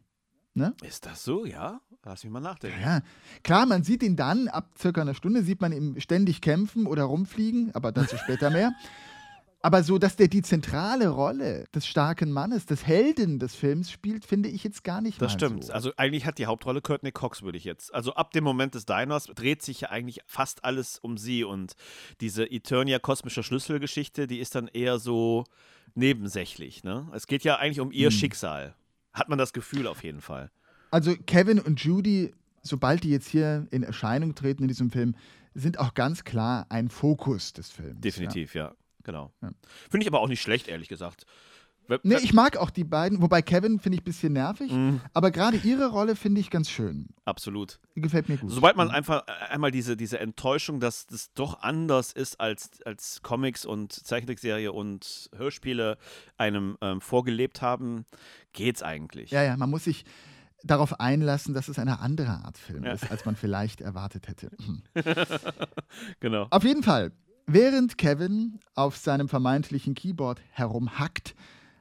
Ne? Ist das so? Ja? Lass mich mal nachdenken. Ja, klar, man sieht ihn dann, ab circa einer Stunde sieht man ihn ständig kämpfen oder rumfliegen, aber dazu später mehr. Aber so, dass der die zentrale Rolle des starken Mannes, des Helden des Films spielt, finde ich jetzt gar nicht Das stimmt. So. Also eigentlich hat die Hauptrolle Courtney Cox, würde ich jetzt. Also ab dem Moment des Diners dreht sich ja eigentlich fast alles um sie und diese Eternia kosmische Schlüsselgeschichte, die ist dann eher so nebensächlich. Ne? Es geht ja eigentlich um ihr Hm. Schicksal. Hat man das Gefühl auf jeden Fall. Also Kevin und Judy, sobald die jetzt hier in Erscheinung treten in diesem Film, sind auch ganz klar ein Fokus des Films. Definitiv, ja. Genau. Ja. Finde ich aber auch nicht schlecht, ehrlich gesagt. Nee, ich mag auch die beiden, wobei Kevin finde ich ein bisschen nervig, Mhm. aber gerade ihre Rolle finde ich ganz schön. Absolut. Gefällt mir gut. Sobald man einfach äh, einmal diese, diese Enttäuschung, dass das doch anders ist als, als Comics und Zeichentrickserie und Hörspiele einem ähm, vorgelebt haben, geht's eigentlich. Ja, ja, man muss sich darauf einlassen, dass es eine andere Art Film Ja. ist, als man vielleicht erwartet hätte. genau. Auf jeden Fall, während Kevin auf seinem vermeintlichen Keyboard herumhackt,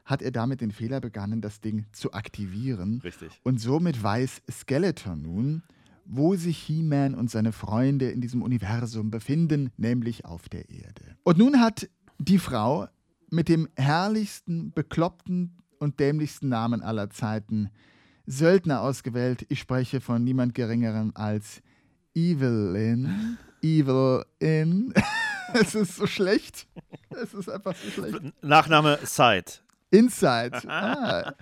hat er damit den Fehler begangen, das Ding zu aktivieren. Richtig. Und somit weiß Skeletor nun, wo sich He-Man und seine Freunde in diesem Universum befinden, nämlich auf der Erde. Und nun hat die Frau mit dem herrlichsten, bekloppten und dämlichsten Namen aller Zeiten Söldner ausgewählt. Ich spreche von niemand Geringerem als Evelyn. Evelyn. es ist so schlecht. Es ist einfach so schlecht. Nachname Side. Inside.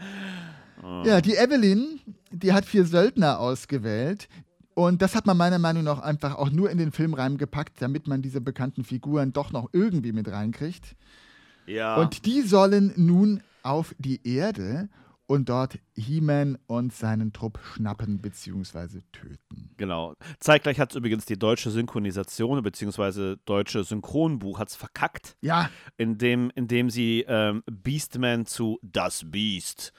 Ah. Ja, die Evelyn, die hat vier Söldner ausgewählt. Und das hat man meiner Meinung nach einfach auch nur in den Film reingepackt, damit man diese bekannten Figuren doch noch irgendwie mit reinkriegt. Ja. Und die sollen nun auf die Erde und dort He-Man und seinen Trupp schnappen bzw. töten. Genau. Zeitgleich hat es übrigens die deutsche Synchronisation bzw. deutsche Synchronbuch hat's verkackt, Ja, indem, indem sie ähm, Beastman zu Das Beast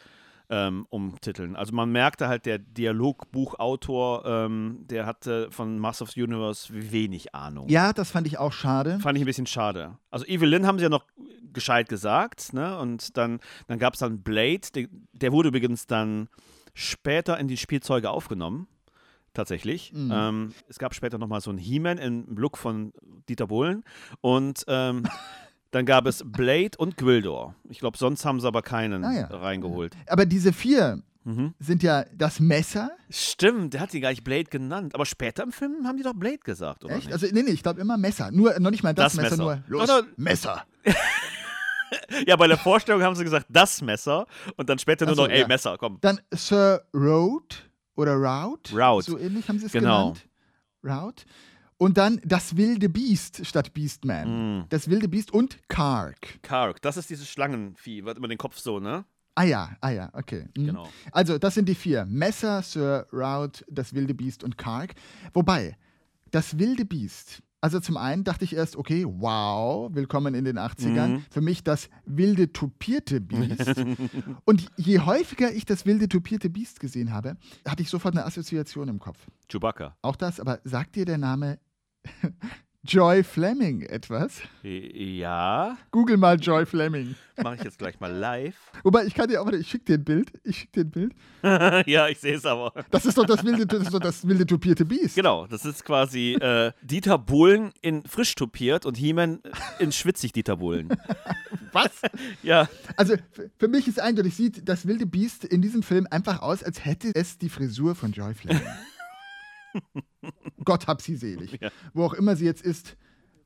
ähm, umtiteln. Also man merkte halt, der Dialogbuchautor, ähm, der hatte von Master of the Universe wenig Ahnung. ja, das fand ich auch schade. Fand ich ein bisschen schade. Also Evelyn haben sie ja noch gescheit gesagt, ne? Und dann, dann gab es dann Blade, der, der wurde übrigens dann später in die Spielzeuge aufgenommen. Tatsächlich. Mhm. Ähm, es gab später nochmal so einen He-Man im Look von Dieter Bohlen. Und ähm, dann gab es Blade und Gwildor. Ich glaube, sonst haben sie aber keinen Ah ja. reingeholt. Aber diese vier Mhm. sind ja das Messer. Stimmt, der hat die gar nicht Blade genannt. Aber später im Film haben die doch Blade gesagt, oder? Echt? Nicht? Also, nee, nee, ich glaube immer Messer. Nur, noch nicht mal das, Das Messer, Messer. nur los, Oder- Messer. Ja, bei der Vorstellung haben sie gesagt, das Messer. Und dann später nur so, noch, ey, ja. Messer, komm. Dann Sir Road oder Route. Route. So ähnlich haben sie es Genau. genannt. Route. Und dann das wilde Biest statt Beastman. Mm. Das wilde Biest und Kark. Kark, das ist dieses Schlangenvieh, wird immer den Kopf so, ne? Ah ja, ah ja, okay. Mhm. Genau. Also, das sind die vier. Messer, Sir Route, das wilde Biest und Kark. Wobei, das wilde Biest Also zum einen dachte ich erst, okay, wow, willkommen in den 80ern. Mhm. Für mich das wilde tupierte Biest. Und je häufiger ich das wilde tupierte Biest gesehen habe, hatte ich sofort eine Assoziation im Kopf. Chewbacca. Auch das, aber sagt dir der Name Joy Fleming etwas? Ja, Google mal Joy Fleming. mache ich jetzt gleich mal live. Wobei, ich kann dir auch, ich schicke dir ein Bild. Ich schicke dir ein Bild. ja, ich sehe es aber. Das ist doch das wilde, das ist doch das wilde tupierte Biest. Genau, das ist quasi äh, Dieter Bohlen in frisch tupiert und He-Man in schwitzig Dieter Bohlen. Was? Ja, Also für mich ist eindeutig, sieht das wilde Biest in diesem Film einfach aus, als hätte es die Frisur von Joy Fleming. Gott hab sie selig. Ja. Wo auch immer sie jetzt ist,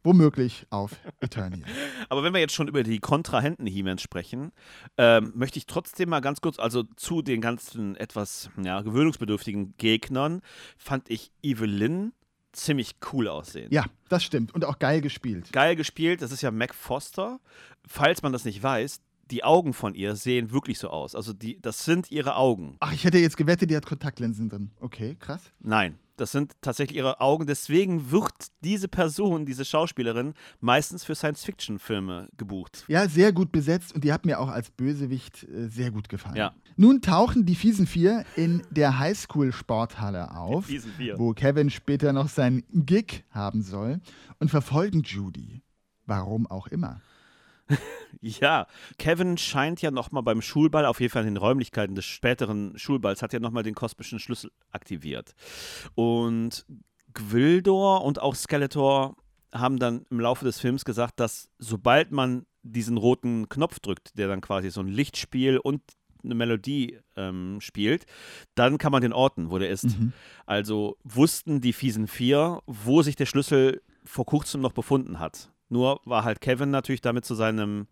womöglich auf Eternia. aber wenn wir jetzt schon über die Kontrahenten He-Man sprechen, ähm, möchte ich trotzdem mal ganz kurz, also zu den ganzen etwas ja, gewöhnungsbedürftigen Gegnern, fand ich Evelyn ziemlich cool aussehen. Ja, das stimmt. Und auch geil gespielt. Geil gespielt, das ist ja Mac Foster. Falls man das nicht weiß, die Augen von ihr sehen wirklich so aus. Also die, das sind ihre Augen. Ach, ich hätte jetzt gewettet, die hat Kontaktlinsen drin. Okay, krass. Nein, das sind tatsächlich ihre Augen. Deswegen wird diese Person, diese Schauspielerin, meistens für Science-Fiction-Filme gebucht. Ja, sehr gut besetzt und die hat mir auch als Bösewicht äh, sehr gut gefallen. Ja. Nun tauchen die fiesen Vier in der Highschool-Sporthalle auf, wo Kevin später noch seinen Gig haben soll und verfolgen Judy. Warum auch immer. Ja, Kevin scheint ja nochmal beim Schulball, auf jeden Fall in den Räumlichkeiten des späteren Schulballs, hat ja nochmal den kosmischen Schlüssel aktiviert. Und Gwildor und auch Skeletor haben dann im Laufe des Films gesagt, dass sobald man diesen roten Knopf drückt, der dann quasi so ein Lichtspiel und eine Melodie ähm, spielt, dann kann man den orten, wo der ist. Also wussten die fiesen vier, wo sich der Schlüssel vor kurzem noch befunden hat. Nur war halt Kevin natürlich damit zu seinem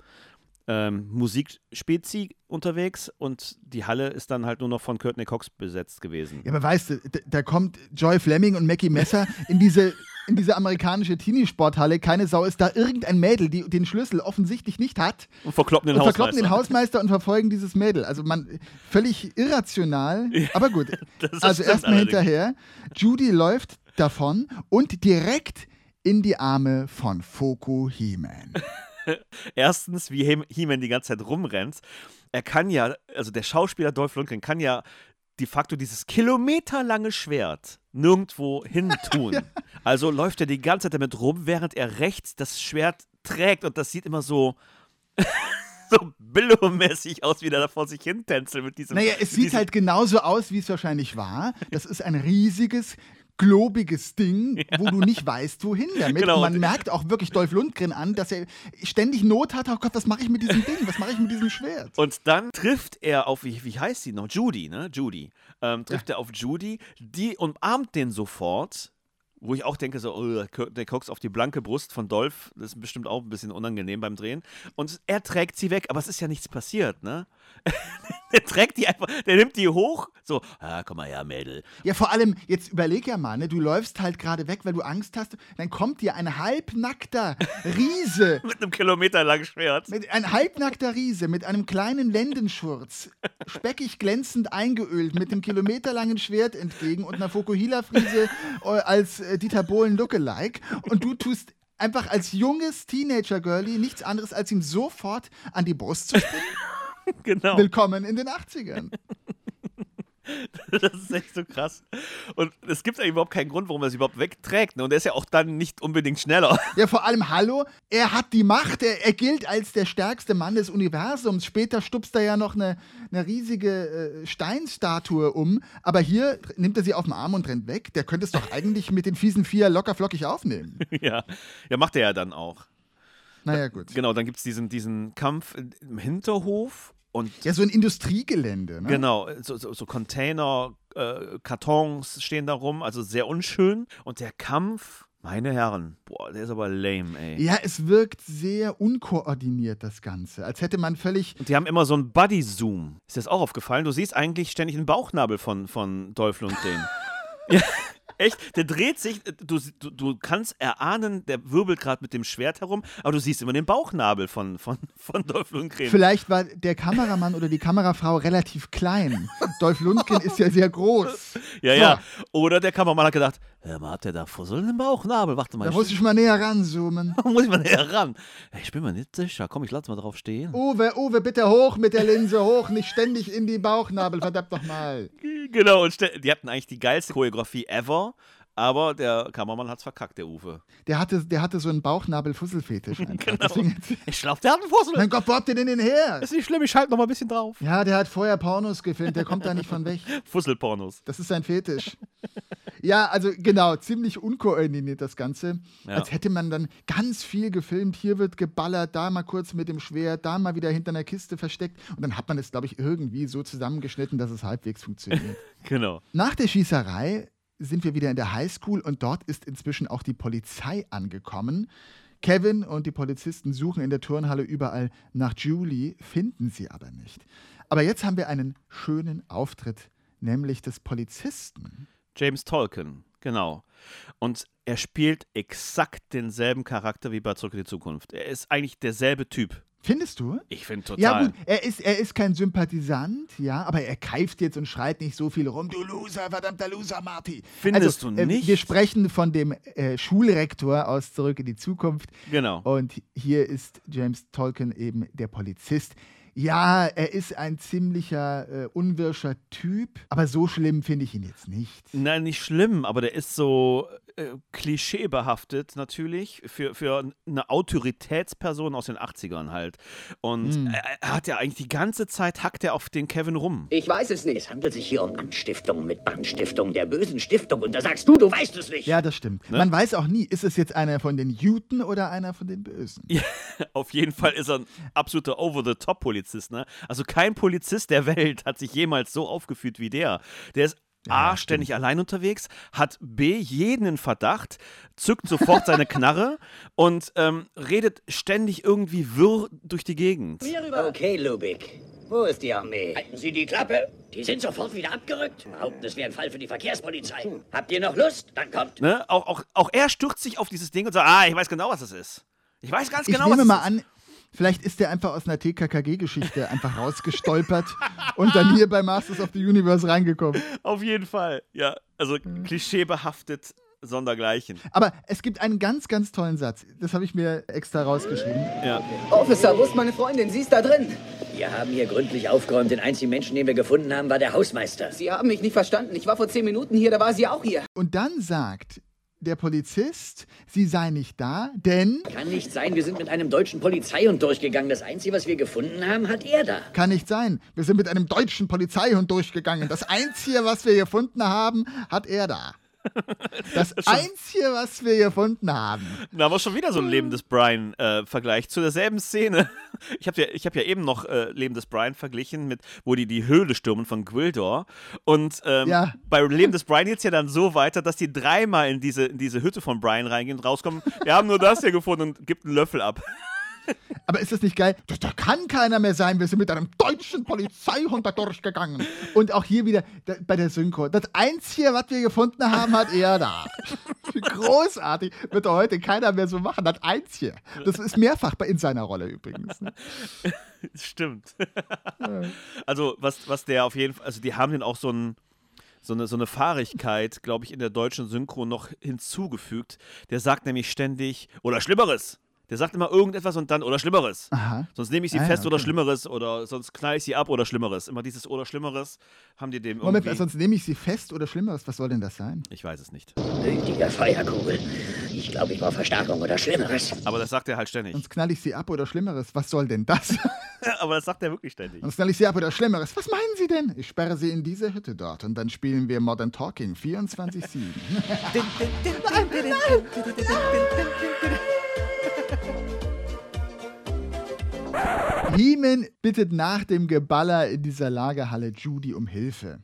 ähm, Musikspezi unterwegs und die Halle ist dann halt nur noch von Courtney Cox besetzt gewesen. Ja, aber weißt du, da, kommt Joy Fleming und Mackie Messer in diese, in diese amerikanische Teenie-Sporthalle. Keine Sau ist da irgendein Mädel, die den Schlüssel offensichtlich nicht hat. Und verkloppen den und Hausmeister. verkloppen den Hausmeister und verfolgen dieses Mädel. Also man völlig irrational. Aber gut. Also erstmal hinterher. Judy läuft davon und direkt in die Arme von Foku He-Man. Erstens, wie He- He-Man die ganze Zeit rumrennt. Er kann ja, also der Schauspieler Dolph Lundgren kann ja de facto dieses kilometerlange Schwert nirgendwo hin tun. Also läuft er die ganze Zeit damit rum, während er rechts das Schwert trägt und das sieht immer so so Billo-mäßig aus, wie der da vor sich hin tänzelt mit diesem Naja, es sieht halt genauso aus, wie es wahrscheinlich war. Das ist ein riesiges, globiges Ding, wo du nicht weißt, wohin damit. Genau. Und man merkt auch wirklich Dolph Lundgren an, dass er ständig Not hat. Oh Gott, was mache ich mit diesem Ding? Was mache ich mit diesem Schwert? Und dann trifft er auf, wie, wie heißt sie noch? Judy, ne? Judy. Ähm, trifft er auf Judy, die umarmt den sofort. Wo ich auch denke, so, oh, der Cox auf die blanke Brust von Dolph, das ist bestimmt auch ein bisschen unangenehm beim Drehen. Und er trägt sie weg, aber es ist ja nichts passiert, ne? der trägt die einfach, der nimmt die hoch, so, ah, komm mal her, Mädel. Ja, vor allem, jetzt überleg ja mal, ne, du läufst halt gerade weg, weil du Angst hast. Dann kommt dir ein halbnackter Riese, Mit einem kilometerlangen Schwert. mit, ein halbnackter Riese mit einem kleinen Lendenschurz, speckig glänzend eingeölt, mit einem kilometerlangen Schwert entgegen und einer Fokuhila-Friese äh, als äh, Dieter Bohlen Lookalike. Und du tust einfach als junges Teenager-Girlie nichts anderes, als ihm sofort an die Brust zu springen. Genau. Willkommen in den 80ern. Das ist echt so krass. Und es gibt eigentlich überhaupt keinen Grund, warum er sie überhaupt wegträgt. Ne? Und er ist ja auch dann nicht unbedingt schneller. Ja, vor allem, hallo, er hat die Macht, er, er gilt als der stärkste Mann des Universums. Später stupst er ja noch eine, eine riesige äh, Steinstatue um, aber hier nimmt er sie auf den Arm und rennt weg. Der könnte es doch eigentlich mit den fiesen Vier locker flockig aufnehmen. ja. ja, macht er ja dann auch. Naja, gut. Genau, dann gibt es diesen, diesen Kampf im Hinterhof und Ja, so ein Industriegelände, ne? genau, so, so, so Container, äh, Kartons stehen da rum, also sehr unschön. Und der Kampf, meine Herren, boah, der ist aber lame, ey. Ja, es wirkt sehr unkoordiniert, das Ganze. Als hätte man völlig. Und die haben immer so einen Buddy-Zoom. Ist dir das auch aufgefallen? Du siehst eigentlich ständig den Bauchnabel von, von Dolph Lundgren. ja, echt? Der dreht sich, du, du, du kannst erahnen, der wirbelt gerade mit dem Schwert herum, aber du siehst immer den Bauchnabel von, von, von Dolph Lundgren. Vielleicht war der Kameramann oder die Kamerafrau relativ klein Dolph Lundgren ist ja sehr groß. Ja, So. ja. Oder der Kameramann hat gedacht, hör mal, hat der da Fusseln im Bauchnabel? Warte mal, Da muss ich mal näher ranzoomen. muss ich mal näher ran. Ich bin mir nicht sicher. Komm, ich lass mal drauf stehen. Uwe, Uwe, bitte hoch mit der Linse, hoch, nicht ständig in die Bauchnabel, verdammt nochmal. Genau, und die hatten eigentlich die geilste Choreografie ever, aber der Kameramann hat's verkackt, der Uwe. Der hatte, der hatte so einen Bauchnabel-Fusselfetisch. Deswegen, Ich glaub, der hat einen Fussel. mein Gott, wo habt ihr denn den her? Ist nicht schlimm, ich schalte noch mal ein bisschen drauf. Ja, der hat vorher Pornos gefilmt, der kommt da nicht von weg. Fusselpornos. Das ist sein Fetisch. Ja, also genau, ziemlich unkoordiniert das Ganze. Ja. Als hätte man dann ganz viel gefilmt. Hier wird geballert, da mal kurz mit dem Schwert, da mal wieder hinter einer Kiste versteckt. Und dann hat man es, glaube ich, irgendwie so zusammengeschnitten, dass es halbwegs funktioniert. Genau. Nach der Schießerei sind wir wieder in der Highschool und dort ist inzwischen auch die Polizei angekommen. Kevin und die Polizisten suchen in der Turnhalle überall nach Julie, finden sie aber nicht. Aber jetzt haben wir einen schönen Auftritt, nämlich des Polizisten. James Tolkien, genau. Und er spielt exakt denselben Charakter wie bei Zurück in die Zukunft. Er ist eigentlich derselbe Typ. Findest du? Ich finde total. Ja, gut, er ist, er ist kein Sympathisant, ja, aber er keift jetzt und schreit nicht so viel rum. Du Loser, verdammter Loser, Marty. Findest also, du äh, nicht? Wir sprechen von dem äh, Schulrektor aus Zurück in die Zukunft. Genau. Und hier ist James Tolkien eben der Polizist. Ja, er ist ein ziemlicher äh, unwirscher Typ, aber so schlimm finde ich ihn jetzt nicht. Nein, nicht schlimm, aber der ist so äh, klischeebehaftet natürlich für, für eine Autoritätsperson aus den 80ern halt. Und Hm. er, er hat ja eigentlich die ganze Zeit hackt er auf den Kevin rum. Ich weiß es nicht. Es handelt sich hier um Anstiftung mit Brandstiftung der bösen Stiftung. Und da sagst du, du weißt es nicht. Ja, das stimmt. Ne? Man weiß auch nie, ist es jetzt einer von den Juten oder einer von den Bösen? Auf jeden Fall ist er ein absoluter Over-the-Top-Polizist. Ne? Also kein Polizist der Welt hat sich jemals so aufgeführt wie der. Der ist A, ständig allein unterwegs, hat B, jeden in Verdacht, zückt sofort seine Knarre und ähm, redet ständig irgendwie wirr durch die Gegend. Okay, Lubik. Wo ist die Armee? Halten Sie die Klappe. Die sind sofort wieder abgerückt. Behaupten, es wäre ein Fall für die Verkehrspolizei. Habt ihr noch Lust? Dann kommt. Ne? Auch, auch, auch er stürzt sich auf dieses Ding und sagt, ah, ich weiß genau, was das ist. Ich weiß ganz Ich genau, nehme was mal das ist. an, vielleicht ist der einfach aus einer TKKG-Geschichte einfach rausgestolpert und dann hier bei Masters of the Universe reingekommen. Auf jeden Fall, ja. Also klischeebehaftet sondergleichen. Aber es gibt einen ganz, ganz tollen Satz. Das habe ich mir extra rausgeschrieben. Ja. Officer, wo ist meine Freundin? Sie ist da drin. Wir haben hier gründlich aufgeräumt. Den einzigen Menschen, den wir gefunden haben, war der Hausmeister. Sie haben mich nicht verstanden. Ich war vor zehn Minuten hier, da war sie auch hier. Und dann sagt der Polizist, sie sei nicht da, denn Kann nicht sein, wir sind mit einem deutschen Polizeihund durchgegangen. Das Einzige, was wir gefunden haben, hat er da. kann nicht sein. Wir sind mit einem deutschen Polizeihund durchgegangen. Das Einzige, was wir gefunden haben, hat er da. Das Einzige, was wir gefunden haben. Da war schon wieder so ein Leben des Brian-Vergleich zu derselben Szene. Ich habe ja, ich hab ja eben noch äh, Leben des Brian verglichen mit, wo die die Höhle stürmen von Gwildor. Und ähm, Ja. bei Leben des Brian geht es ja dann so weiter, dass die dreimal in diese, in diese Hütte von Brian reingehen und rauskommen. Wir haben nur das hier gefunden und gibt einen Löffel ab. Aber ist das nicht geil? Das, da kann keiner mehr sein. Wir sind mit einem deutschen Polizeihund da durchgegangen. Und auch hier wieder da, bei der Synchro. Das Einzige, was wir gefunden haben, hat er da. Großartig. Wird heute keiner mehr so machen. Das Einzige. Das ist mehrfach in seiner Rolle übrigens. ne? Stimmt. also, was, was der auf jeden Fall, also die haben den auch so ein. So eine, so eine Fahrigkeit, glaube ich, in der deutschen Synchro noch hinzugefügt. Der sagt nämlich ständig, oder Schlimmeres. Der sagt immer irgendetwas und dann, oder Schlimmeres. Aha. Sonst nehme ich sie Ah, ja, fest oder okay. Schlimmeres oder sonst knall ich sie ab oder Schlimmeres. Immer dieses oder Schlimmeres haben die dem Moment, irgendwie. sonst nehme ich sie fest oder Schlimmeres. Was soll denn das sein? Ich weiß es nicht. Gütiger Feuerkugel. Ich glaube, ich brauche Verstärkung oder Schlimmeres. Aber das sagt er halt ständig. Sonst knall ich sie ab oder Schlimmeres. Was soll denn das? Aber das sagt er wirklich ständig. Sonst knall ich sie ab oder Schlimmeres. Was meinen Sie denn? Ich sperre sie in diese Hütte dort und dann spielen wir Modern Talking 24-7. Heeman bittet nach dem Geballer in dieser Lagerhalle Judy um Hilfe.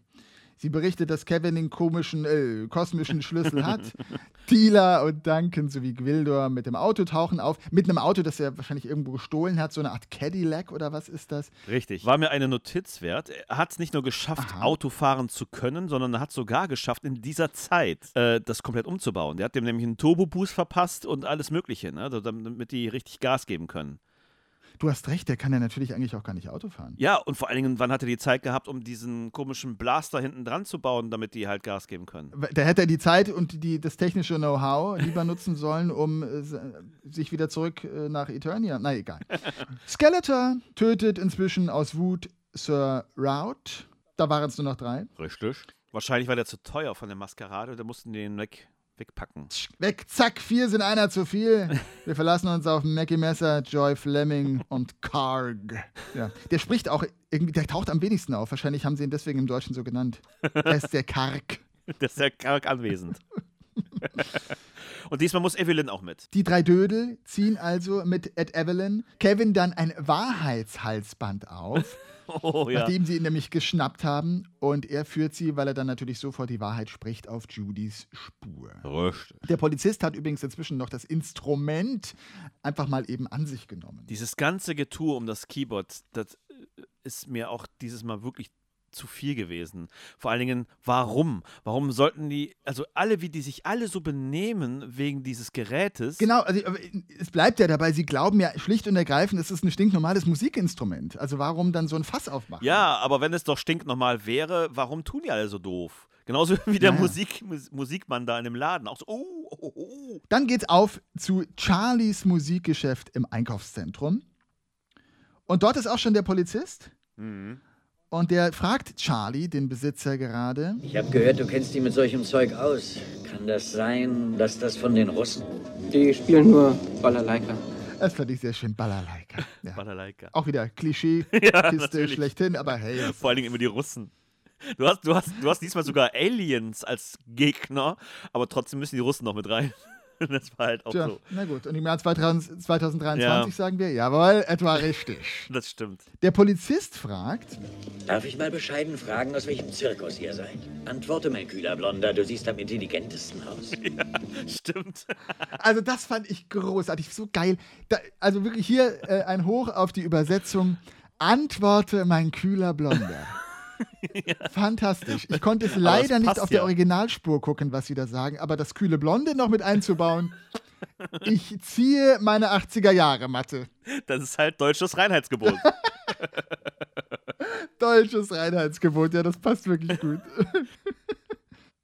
Sie berichtet, dass Kevin den komischen, äh, kosmischen Schlüssel hat. Tila und Duncan sowie Gwildor mit dem Auto tauchen auf. Mit einem Auto, das er wahrscheinlich irgendwo gestohlen hat. So eine Art Cadillac oder was ist das? Richtig. War mir eine Notiz wert. Er hat es nicht nur geschafft, Aha. Auto fahren zu können, sondern er hat sogar geschafft, in dieser Zeit äh, das komplett umzubauen. Der hat dem nämlich einen Turbo-Boost verpasst und alles Mögliche, ne? Also damit die richtig Gas geben können. Du hast recht, der kann ja natürlich eigentlich auch gar nicht Auto fahren. Ja, und vor allen Dingen, wann hat er die Zeit gehabt, um diesen komischen Blaster hinten dran zu bauen, damit die halt Gas geben können? Da hätte er die Zeit und die, das technische Know-how lieber nutzen sollen, um äh, sich wieder zurück äh, nach Eternia. Na egal. Skeletor tötet inzwischen aus Wut Sir Rout. Da waren es nur noch drei. Richtig. Wahrscheinlich war der zu teuer von der Maskerade, da mussten die den weg, wegpacken. Weg, zack, vier sind einer zu viel. Wir verlassen uns auf Mackie Messer, Joy Fleming und Karg. Ja. Der spricht auch irgendwie, der taucht am wenigsten auf. Wahrscheinlich haben sie ihn deswegen im Deutschen so genannt. Er ist der Karg. Der ist der Karg anwesend. Und diesmal muss Evelyn auch mit. Die drei Dödel ziehen also mit Ed Evelyn Kevin dann ein Wahrheitshalsband auf. Oh, ja. Nachdem sie ihn nämlich geschnappt haben. Und er führt sie, weil er dann natürlich sofort die Wahrheit spricht, auf Judys Spur. Richtig. Der Polizist hat übrigens inzwischen noch das Instrument einfach mal eben an sich genommen. Dieses ganze Getue um das Keyboard, das ist mir auch dieses Mal wirklich zu viel gewesen. Vor allen Dingen, warum? Warum sollten die, also alle, wie die sich alle so benehmen wegen dieses Gerätes? Genau, also es bleibt ja dabei, sie glauben ja schlicht und ergreifend, es ist ein stinknormales Musikinstrument. Also warum dann so ein Fass aufmachen? Ja, aber wenn es doch stinknormal wäre, warum tun die alle so doof? Genauso wie der Ja. Musik, Mus- Musikmann da in dem Laden. Auch so, oh, oh, oh. Dann geht's auf zu Charlies Musikgeschäft im Einkaufszentrum. Und dort ist auch schon der Polizist. Mhm. Und der fragt Charlie, den Besitzer gerade. Ich habe gehört, du kennst dich mit solchem Zeug aus. Kann das sein, dass das von den Russen? Die spielen nur Balalaika. Das fand ich sehr schön. Balalaika. Ja. Balalaika. Auch wieder Ja, Klischee-Kiste natürlich. schlechthin, aber hey. Vor allen Dingen immer die Russen. Du hast, du, hast, du hast diesmal sogar Aliens als Gegner, aber trotzdem müssen die Russen noch mit rein. Das war halt auch Tja, so. na gut. Und im Jahr 2000, 2023 Ja. sagen wir, jawohl, etwa richtig. Das stimmt. Der Polizist fragt, Darf ich mal bescheiden fragen, aus welchem Zirkus ihr seid? Antworte, mein kühler Blonder, du siehst am intelligentesten aus. Stimmt. also das fand ich großartig, so geil. Da, also wirklich hier äh, ein Hoch auf die Übersetzung. Antworte, mein kühler Blonder. Fantastisch. Ich konnte es leider nicht auf der ja. Originalspur gucken, was sie da sagen, aber das kühle Blonde noch mit einzubauen. Ich ziehe meine 80er Jahre Matte. Das ist halt deutsches Reinheitsgebot. Deutsches Reinheitsgebot, ja, das passt wirklich gut.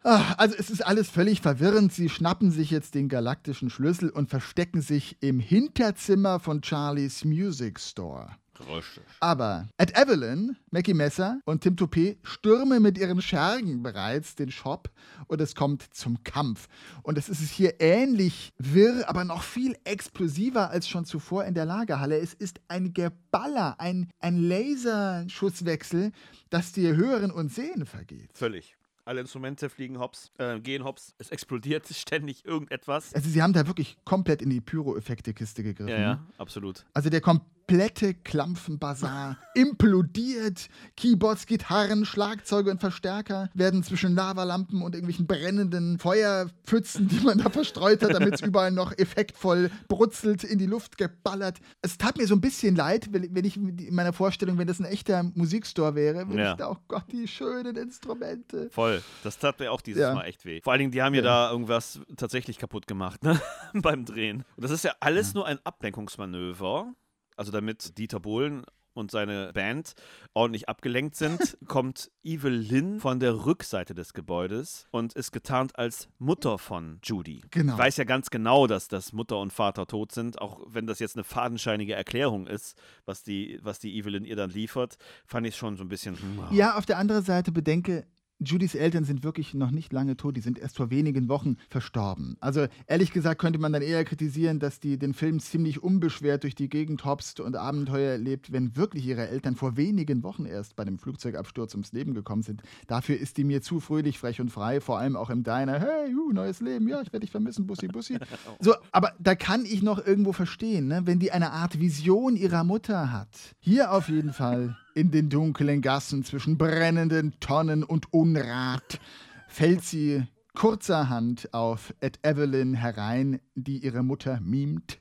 Ah, Also es ist alles völlig verwirrend. Sie schnappen sich jetzt den galaktischen Schlüssel und verstecken sich im Hinterzimmer von Charlies Music Store. Richtig. Aber Ed Evelyn, Mackie Messer und Tim Toupé stürmen mit ihren Schergen bereits den Shop und es kommt zum Kampf. Und es ist hier ähnlich wirr, aber noch viel explosiver als schon zuvor in der Lagerhalle. Es ist ein Geballer, ein, ein Laserschusswechsel, das dir Hören und Sehen vergeht. Völlig. Alle Instrumente fliegen hops, äh, gehen hops. Es explodiert ständig irgendetwas. Also sie haben da wirklich komplett in die Pyro-Effekte-Kiste gegriffen. Ja, ja, absolut. Also der komplette Klampfenbazar implodiert. Keyboards, Gitarren, Schlagzeuge und Verstärker werden zwischen Lavalampen und irgendwelchen brennenden Feuerpfützen, die man da verstreut hat, damit es überall noch effektvoll brutzelt, in die Luft geballert. Es tat mir so ein bisschen leid, wenn ich in meiner Vorstellung, wenn das ein echter Musikstore wäre, würde Ja. ich da, oh Gott, die schönen Instrumente. Voll. Das tat mir auch dieses Ja. Mal echt weh. Vor allen Dingen, die haben ja, da irgendwas tatsächlich kaputt gemacht, ne? Beim Drehen. Und das ist ja alles nur ein Ablenkungsmanöver. Also damit Dieter Bohlen und seine Band ordentlich abgelenkt sind, kommt Evelyn von der Rückseite des Gebäudes und ist getarnt als Mutter von Judy. Genau. Ich weiß ja ganz genau, dass das Mutter und Vater tot sind, auch wenn das jetzt eine fadenscheinige Erklärung ist, was die, was die Evelyn ihr dann liefert, fand ich schon so ein bisschen. hm, Ja, auf der anderen Seite bedenke, Judys Eltern sind wirklich noch nicht lange tot, die sind erst vor wenigen Wochen verstorben. Also ehrlich gesagt könnte man dann eher kritisieren, dass die den Film ziemlich unbeschwert durch die Gegend hopst und Abenteuer erlebt, wenn wirklich ihre Eltern vor wenigen Wochen erst bei dem Flugzeugabsturz ums Leben gekommen sind. Dafür ist die mir zu fröhlich, frech und frei, vor allem auch im Diner. Hey, uh, neues Leben, ja, ich werde dich vermissen, Bussi, Bussi. So, aber da kann ich noch irgendwo verstehen, ne? wenn die eine Art Vision ihrer Mutter hat. Hier auf jeden Fall in den dunklen Gassen zwischen brennenden Tonnen und Unrat fällt sie kurzerhand auf Ed Evelyn herein, die ihre Mutter mimt.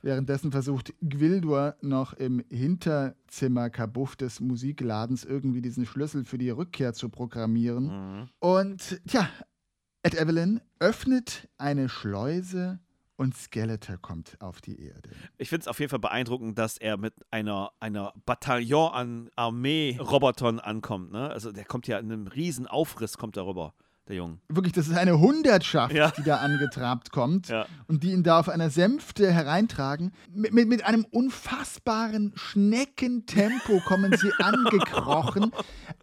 Währenddessen versucht Gwildur noch im Hinterzimmer Kabuff des Musikladens irgendwie diesen Schlüssel für die Rückkehr zu programmieren. Und tja, Ed Evelyn öffnet eine Schleuse und Skeletor kommt auf die Erde. Ich finde es auf jeden Fall beeindruckend, dass er mit einer, einer Bataillon an Armee-Robotern ankommt. Ne? Also der kommt ja in einem riesen Aufriss, kommt darüber der Junge. Wirklich, das ist eine Hundertschaft, Ja. die da angetrabt kommt Ja. und die ihn da auf einer Sänfte hereintragen. Mit, mit, mit einem unfassbaren Schneckentempo kommen sie angekrochen.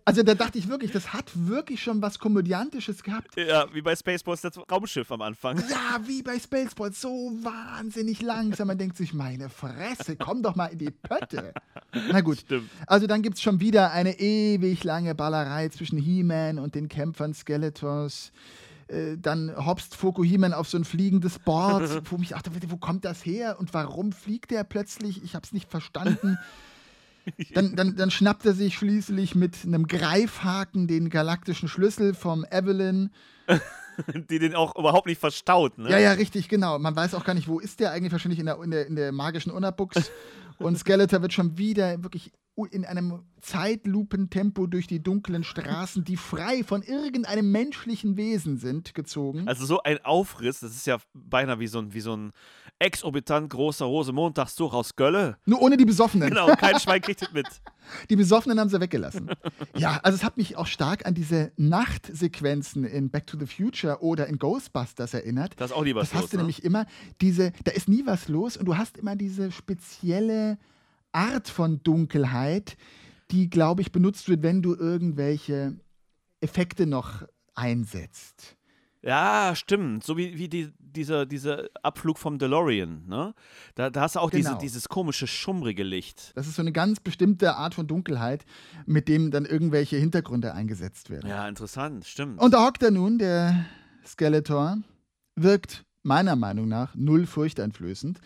Also da dachte ich wirklich, das hat wirklich schon was Komödiantisches gehabt. Ja, wie bei Spaceballs das Raumschiff am Anfang. Ja, wie bei Spaceballs, so wahnsinnig langsam. Man denkt sich, meine Fresse, komm doch mal in die Pötte. Na gut, Stimmt. also dann gibt es schon wieder eine ewig lange Ballerei zwischen He-Man und den Kämpfern Skeletors. Äh, Dann hopst Foko He-Man auf so ein fliegendes Board, wo mich dachte, wo kommt das her und warum fliegt der plötzlich? Ich habe es nicht verstanden. Dann, dann, dann schnappt er sich schließlich mit einem Greifhaken den galaktischen Schlüssel vom Evelyn. Die den auch überhaupt nicht verstaut. Ne? Ja, ja, richtig, genau. Man weiß auch gar nicht, wo ist der eigentlich, wahrscheinlich in der, in der, in der magischen Unterbuchs. Und Skeletor wird schon wieder wirklich in einem Zeitlupentempo durch die dunklen Straßen, die frei von irgendeinem menschlichen Wesen sind, gezogen. Also so ein Aufriss, das ist ja beinahe wie so ein, wie so ein exorbitant großer Rosenmontagszug aus Gölle. Nur ohne die Besoffenen. Genau, kein Schwein kriegt es mit. Die Besoffenen haben sie weggelassen. Ja, also es hat mich auch stark an diese Nachtsequenzen in Back to the Future oder in Ghostbusters erinnert. Da ist auch nie was Das hast los, du ne? nämlich immer diese, da ist nie was los und du hast immer diese spezielle Art von Dunkelheit, die, glaube ich, benutzt wird, wenn du irgendwelche Effekte noch einsetzt. Ja, stimmt. So wie, wie die, dieser, dieser Abflug vom DeLorean, ne? Da, da hast du auch Genau. diese, dieses komische, schummrige Licht. Das ist so eine ganz bestimmte Art von Dunkelheit, mit dem dann irgendwelche Hintergründe eingesetzt werden. Ja, interessant, stimmt. Und da hockt er nun, der Skeletor, wirkt meiner Meinung nach null furchteinflößend,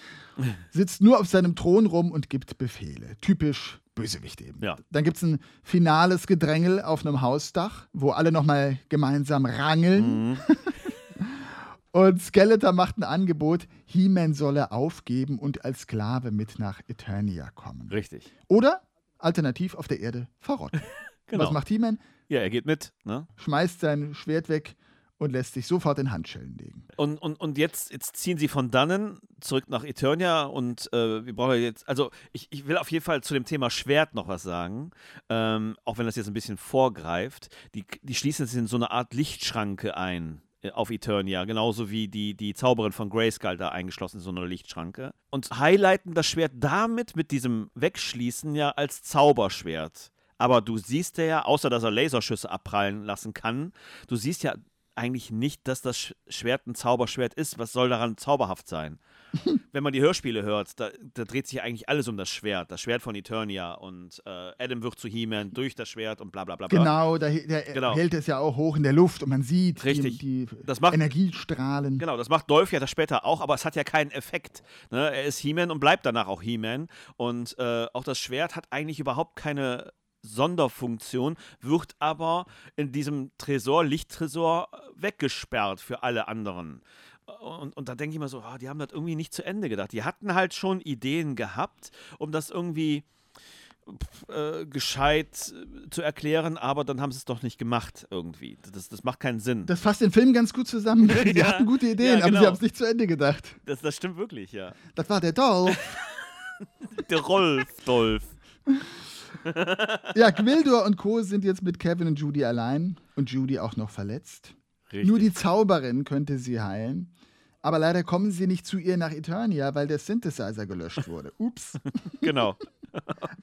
sitzt nur auf seinem Thron rum und gibt Befehle. Typisch Bösewicht eben. Ja. Dann gibt es ein finales Gedrängel auf einem Hausdach, wo alle nochmal gemeinsam rangeln. Mhm. Und Skeletor macht ein Angebot, He-Man solle aufgeben und als Sklave mit nach Eternia kommen. Richtig. Oder alternativ auf der Erde verrotten. Genau. Was macht He-Man? Ja, er geht mit, ne? schmeißt sein Schwert weg und lässt sich sofort in Handschellen legen. Und, und, und jetzt, jetzt ziehen sie von dannen zurück nach Eternia und äh, wir brauchen jetzt, also ich, ich will auf jeden Fall zu dem Thema Schwert noch was sagen, ähm, auch wenn das jetzt ein bisschen vorgreift. Die, die schließen sich in so eine Art Lichtschranke ein äh, auf Eternia, genauso wie die, die Zauberin von Grayskull da eingeschlossen in so eine Lichtschranke. Und highlighten das Schwert damit mit diesem Wegschließen ja als Zauberschwert. Aber du siehst ja, außer dass er Laserschüsse abprallen lassen kann, du siehst ja eigentlich nicht, dass das Sch- Schwert ein Zauberschwert ist. Was soll daran zauberhaft sein? Wenn man die Hörspiele hört, da, da dreht sich eigentlich alles um das Schwert. Das Schwert von Eternia und äh, Adam wird zu He-Man durch das Schwert und bla bla bla. bla. Genau, der, der Genau. hält es ja auch hoch in der Luft und man sieht Richtig. die, die Das macht- Energiestrahlen. Genau, das macht Dolph ja das später auch, aber es hat ja keinen Effekt. Ne? Er ist He-Man und bleibt danach auch He-Man. Und äh, auch das Schwert hat eigentlich überhaupt keine Sonderfunktion, wird aber in diesem Tresor, Lichttresor, weggesperrt für alle anderen. Und, und da denke ich mir so, ah, die haben das irgendwie nicht zu Ende gedacht. Die hatten halt schon Ideen gehabt, um das irgendwie äh, gescheit äh, zu erklären, aber dann haben sie es doch nicht gemacht irgendwie. Das, das macht keinen Sinn. Das fasst den Film ganz gut zusammen. Die Ja. hatten gute Ideen, Ja, aber genau. sie haben es nicht zu Ende gedacht. Das, das stimmt wirklich, ja. Das war der Dolph. Der Rolf, Dolph. ja, Gwildor und Co. sind jetzt mit Kevin und Judy allein und Judy auch noch verletzt. Richtig. Nur die Zauberin könnte sie heilen. Aber leider kommen sie nicht zu ihr nach Eternia, weil der Synthesizer gelöscht wurde. Ups. Genau.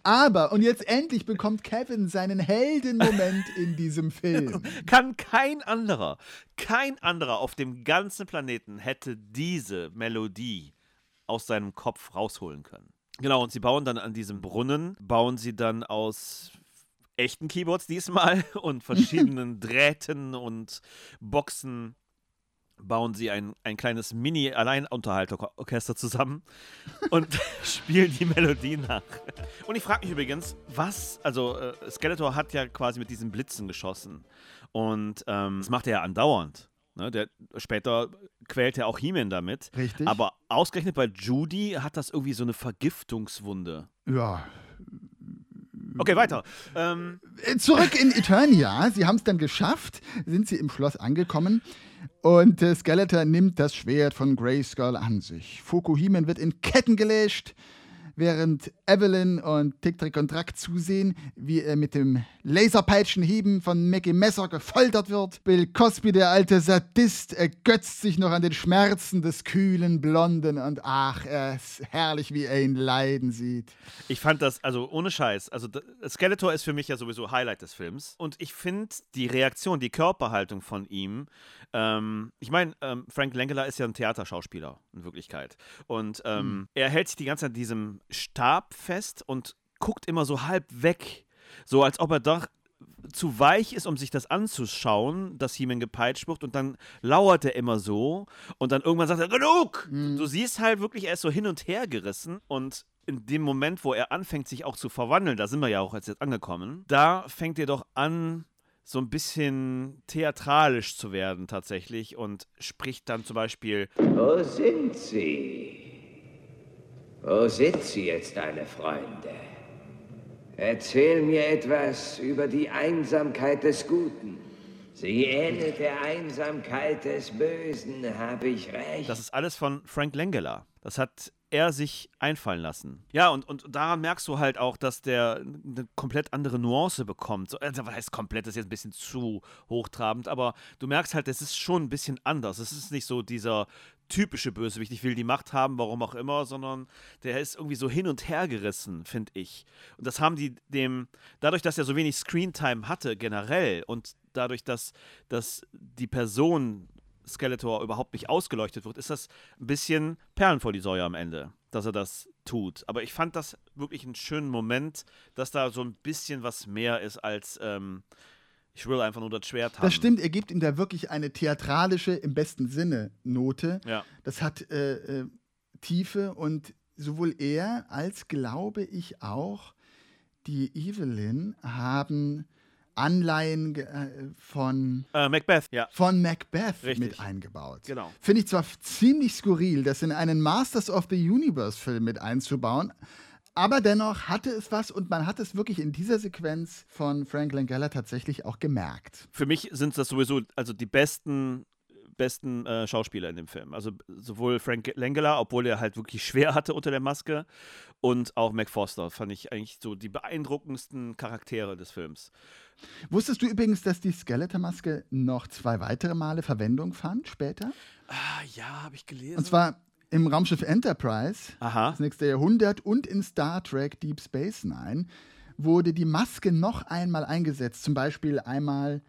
Aber, und jetzt endlich bekommt Kevin seinen Heldenmoment in diesem Film. Kann kein anderer, kein anderer auf dem ganzen Planeten hätte diese Melodie aus seinem Kopf rausholen können. Genau, und sie bauen dann an diesem Brunnen, bauen sie dann aus echten Keyboards diesmal und verschiedenen Drähten und Boxen bauen sie ein, ein kleines Mini-Alleinunterhalterorchester zusammen und spielen die Melodie nach. Und ich frage mich übrigens, was, also äh, Skeletor hat ja quasi mit diesen Blitzen geschossen und ähm, das macht er ja andauernd. Ne? Der, später quält er auch He-Man damit. Richtig. Aber ausgerechnet bei Judy hat das irgendwie so eine Vergiftungswunde. Ja. Okay, weiter. Ähm, Äh, Zurück in Eternia. Sie haben es dann geschafft, sind sie im Schloss angekommen. Und äh, Skeletor nimmt das Schwert von Grayskull an sich. Fokuhimen wird in Ketten gelegt, während Evelyn und Tick, Trick und Track zusehen, wie er mit dem Laserpeitschenhieben von Mackie Messer gefoltert wird. Bill Cosby, der alte Sadist, ergötzt sich noch an den Schmerzen des kühlen Blonden und ach, er ist herrlich, wie er ihn leiden sieht. Ich fand das, also ohne Scheiß, also Skeletor ist für mich ja sowieso Highlight des Films. Und ich finde die Reaktion, die Körperhaltung von ihm, ähm, ich meine, ähm, Frank Langella ist ja ein Theaterschauspieler in Wirklichkeit. Und ähm, er hält sich die ganze Zeit diesem Stab fest und guckt immer so halb weg. So als ob er doch zu weich ist, um sich das anzuschauen, dass He-Man gepeitscht wird und dann lauert er immer so und dann irgendwann sagt er, genug! Du siehst halt wirklich, er ist so hin und her gerissen und in dem Moment, wo er anfängt, sich auch zu verwandeln, da sind wir ja auch jetzt angekommen, da fängt er doch an, so ein bisschen theatralisch zu werden tatsächlich und spricht dann zum Beispiel, Wo sind sie? Wo sind sie jetzt, deine Freunde? Erzähl mir etwas über die Einsamkeit des Guten. Sie ähnelt der Einsamkeit des Bösen, habe ich recht? Das ist alles von Frank Langella. Das hat er sich einfallen lassen. Ja, und, und daran merkst du halt auch, dass der eine komplett andere Nuance bekommt. So, also, was heißt komplett, das ist jetzt ein bisschen zu hochtrabend, aber du merkst halt, es ist schon ein bisschen anders. Es ist nicht so dieser typische Bösewicht, ich will die Macht haben, warum auch immer, sondern der ist irgendwie so hin und her gerissen, finde ich. Und das haben die dem, dadurch, dass er so wenig Screentime hatte generell und dadurch, dass, dass die Person Skeletor überhaupt nicht ausgeleuchtet wird, ist das ein bisschen Perlen vor die Säue am Ende, dass er das tut. Aber ich fand das wirklich einen schönen Moment, dass da so ein bisschen was mehr ist als ähm, ich will einfach nur das Schwert haben. Das stimmt, er gibt ihm da wirklich eine theatralische, im besten Sinne, Note. Ja. Das hat äh, äh, Tiefe und sowohl er als, glaube ich, auch die Evelyn haben Anleihen äh, von, Äh, Macbeth, ja. von Macbeth Richtig. mit eingebaut. Genau. Finde ich zwar ziemlich skurril, das in einen Masters of the Universe-Film mit einzubauen, aber dennoch hatte es was und man hat es wirklich in dieser Sequenz von Frank Langella tatsächlich auch gemerkt. Für mich sind das sowieso also die besten besten äh, Schauspieler in dem Film. Also sowohl Frank Langella, obwohl er halt wirklich schwer hatte unter der Maske, und auch Mac Foster fand ich eigentlich so die beeindruckendsten Charaktere des Films. Wusstest du übrigens, dass die Skeletor-Maske noch zwei weitere Male Verwendung fand später? Ah, ja, habe ich gelesen. Und zwar im Raumschiff Enterprise, Aha. das nächste Jahrhundert, und in Star Trek Deep Space Nine wurde die Maske noch einmal eingesetzt. Zum Beispiel einmal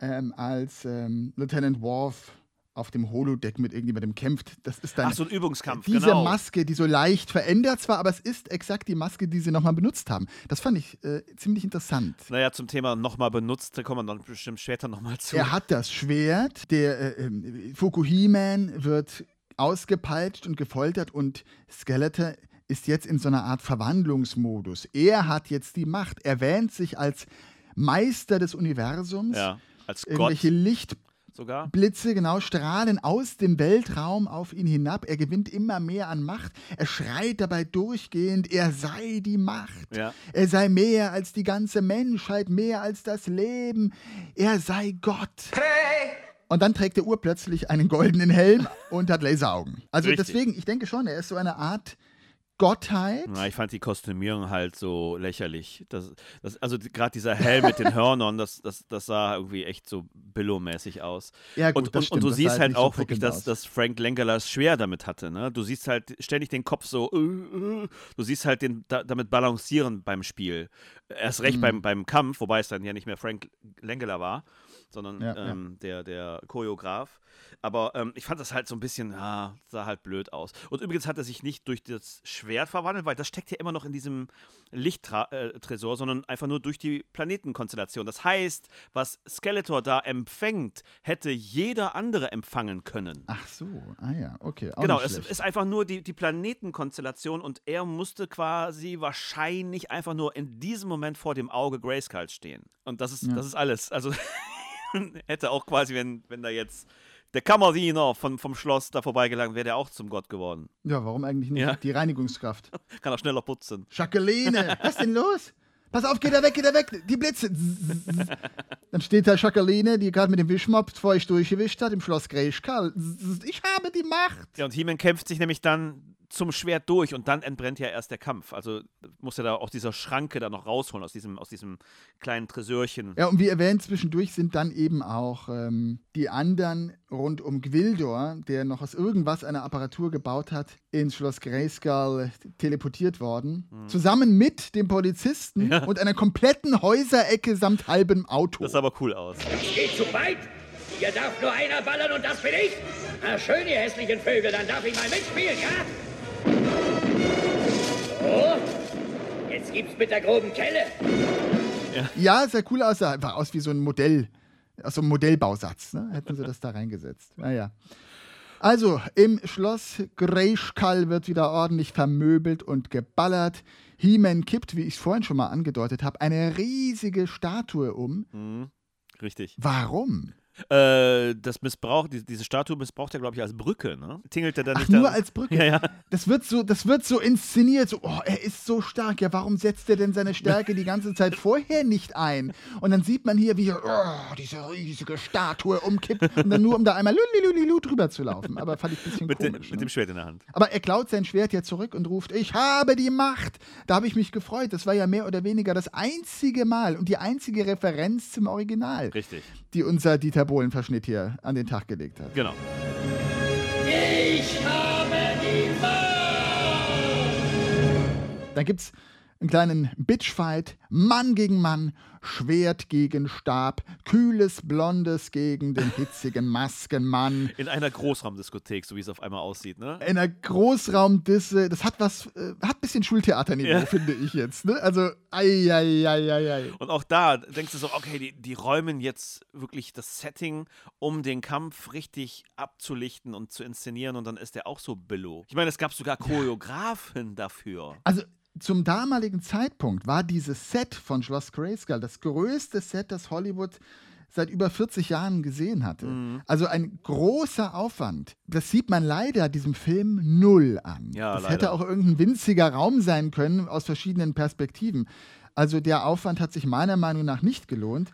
ähm, als ähm, Lieutenant Worf auf dem Holodeck mit irgendjemandem kämpft. Das ist dann Ach, so ein Übungskampf, diese genau. Maske, die so leicht verändert zwar, aber es ist exakt die Maske, die sie nochmal benutzt haben. Das fand ich äh, ziemlich interessant. Naja, zum Thema nochmal benutzt, da kommen wir dann bestimmt später nochmal zu. Er hat das Schwert, der äh, ähm, Fukuhiman wird ausgepeitscht und gefoltert und Skeletor ist jetzt in so einer Art Verwandlungsmodus. Er hat jetzt die Macht. Er wähnt sich als Meister des Universums. Ja, als Gott Irgendwelche Lichtblitze, sogar. genau, strahlen aus dem Weltraum auf ihn hinab. Er gewinnt immer mehr an Macht. Er schreit dabei durchgehend, er sei die Macht. Ja. Er sei mehr als die ganze Menschheit, mehr als das Leben. Er sei Gott. Und dann trägt der urplötzlich einen goldenen Helm und hat Laseraugen. Also Richtig. deswegen, ich denke schon, er ist so eine Art Gottheit. Na, ich fand die Kostümierung halt so lächerlich. Das, das, also gerade dieser Helm mit den Hörnern, das, das, das sah irgendwie echt so Billo-mäßig aus. Ja, gut, und, und, und du siehst halt nicht so auch wirklich, dass, dass Frank Langella es schwer damit hatte. Ne? Du siehst halt ständig den Kopf so, äh, äh, du siehst halt den da, damit balancieren beim Spiel. Erst recht Mhm. beim, beim Kampf, wobei es dann ja nicht mehr Frank Langella war, sondern Ja, ähm, Der, der Choreograf. Aber ähm, ich fand das halt so ein bisschen, ja, sah halt blöd aus. Und übrigens hat er sich nicht durch das Schwert verwandelt, weil das steckt ja immer noch in diesem Lichttresor, sondern einfach nur durch die Planetenkonstellation. Das heißt, was Skeletor da empfängt, hätte jeder andere empfangen können. Ach so, ah ja, okay. Genau, es ist einfach nur die, die Planetenkonstellation und er musste quasi wahrscheinlich einfach nur in diesem Moment vor dem Auge Grayskulls stehen. Und das ist, Ja. das ist alles. Also hätte auch quasi, wenn, wenn da jetzt der Kammerdiener von, vom Schloss da vorbeigelangt, wäre der auch zum Gott geworden. Ja, warum eigentlich nicht? Ja. Die Reinigungskraft. Kann er schneller putzen. Jacqueline, was ist denn los? Pass auf, geht er weg, geht er weg, die Blitze. Dann steht da Jacqueline, die gerade mit dem Wischmopp feucht durchgewischt hat, im Schloss Greichkal. Ich habe die Macht. Ja, und He-Man kämpft sich nämlich dann zum Schwert durch und dann entbrennt ja erst der Kampf. Also muss er da auch dieser Schranke da noch rausholen aus diesem, aus diesem kleinen Tresörchen. Ja, und wie erwähnt, zwischendurch sind dann eben auch ähm, die anderen rund um Gwildor, der noch aus irgendwas eine Apparatur gebaut hat, ins Schloss Greyskull teleportiert worden. Mhm. Zusammen mit dem Polizisten ja. und einer kompletten Häuserecke samt halbem Auto. Das sah aber cool aus. Das geht zu weit. Hier darf nur einer ballern und das bin ich. Na schön, ihr hässlichen Vögel, dann darf ich mal mitspielen, ja? So, jetzt gibt's mit der groben Kelle. Ja, ja sehr cool aus. Sah einfach aus wie so ein Modell, aus so einem Modellbausatz. Ne? Hätten sie das da reingesetzt. Naja. Also, im Schloss Greischkall wird wieder ordentlich vermöbelt und geballert. He-Man kippt, wie ich es vorhin schon mal angedeutet habe, eine riesige Statue um. Mhm, richtig. Warum? Äh, das missbraucht, die, diese Statue missbraucht er, glaube ich, als Brücke, ne? Tingelt er dann nicht Ach, nur dann? als Brücke? Ja, ja. Das wird so, das wird so inszeniert, so, oh, er ist so stark, ja, warum setzt er denn seine Stärke die ganze Zeit vorher nicht ein? Und dann sieht man hier, wie oh, diese riesige Statue umkippt und dann nur, um da einmal lulilululu drüber zu laufen. Aber fand ich ein bisschen mit komisch. Ne? Mit dem Schwert in der Hand. Aber er klaut sein Schwert ja zurück und ruft, ich habe die Macht. Da habe ich mich gefreut. Das war ja mehr oder weniger das einzige Mal und die einzige Referenz zum Original. Richtig. Die unser Dieter Bohlen-Verschnitt hier an den Tag gelegt hat. Genau. Ich habe die Macht! Dann gibt es einen kleinen Bitchfight, Mann gegen Mann, Schwert gegen Stab, kühles Blondes gegen den hitzigen Maskenmann. In einer Großraumdiskothek, so wie es auf einmal aussieht, ne? In einer Großraumdisse, das hat was, äh, hat ein bisschen Schultheaterniveau, ja. finde ich jetzt, ne? Also, ei, ei, ei, ei, ei. Und auch da denkst du so, okay, die, die räumen jetzt wirklich das Setting, um den Kampf richtig abzulichten und zu inszenieren und dann ist der auch so billow. Ich meine, es gab sogar Choreografen dafür. Also, zum damaligen Zeitpunkt war dieses Set von Schloss Grayskull das größte Set, das Hollywood seit über 40 Jahren gesehen hatte. Mhm. Also ein großer Aufwand. Das sieht man leider diesem Film null an. Ja, das leider. hätte auch irgendein winziger Raum sein können aus verschiedenen Perspektiven. Also der Aufwand hat sich meiner Meinung nach nicht gelohnt.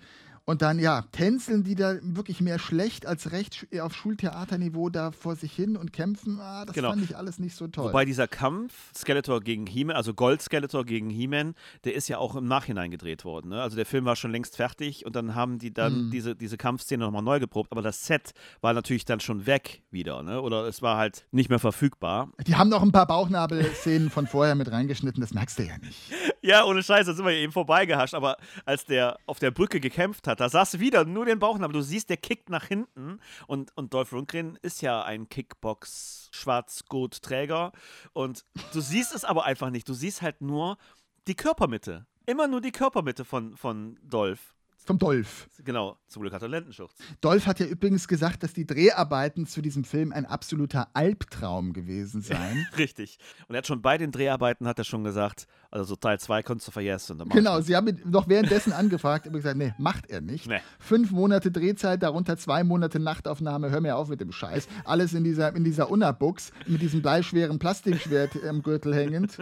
Und dann, ja, tänzeln die da wirklich mehr schlecht als recht auf Schultheaterniveau da vor sich hin und kämpfen. Ah, das genau. fand ich alles nicht so toll. Wobei dieser Kampf, Skeletor gegen He-Man, also Gold Skeletor gegen He-Man, der ist ja auch im Nachhinein gedreht worden. Ne? Also der Film war schon längst fertig und dann haben die dann Mhm. diese, diese Kampfszene nochmal neu geprobt. Aber das Set war natürlich dann schon weg wieder. Ne? Oder es war halt nicht mehr verfügbar. Die haben noch ein paar Bauchnabelszenen von vorher mit reingeschnitten, das merkst du ja nicht. Ja, ohne Scheiß, da sind wir eben vorbeigehascht. Aber als der auf der Brücke gekämpft hat, da du wieder nur den Bauchnabel. Du siehst, der kickt nach hinten. Und, und Dolph Lundgren ist ja ein Kickbox-Schwarzgurt-Träger. Und du siehst es aber einfach nicht. Du siehst halt nur die Körpermitte. Immer nur die Körpermitte von, von Dolph. Vom Dolph. Genau, zum Glück hat er Lendenschurz. Dolph hat ja übrigens gesagt, dass die Dreharbeiten zu diesem Film ein absoluter Albtraum gewesen seien. Richtig. Und er hat schon bei den Dreharbeiten, hat er schon gesagt, also so Teil 2 konntest du vergessen. Genau, sie haben ihn noch währenddessen angefragt, aber gesagt, nee, macht er nicht. Nee. Fünf Monate Drehzeit, darunter zwei Monate Nachtaufnahme, hör mir auf mit dem Scheiß. Alles in dieser, in dieser Unabux, mit diesem bleischweren Plastikschwert im Gürtel hängend.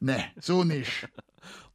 Nee, so nicht.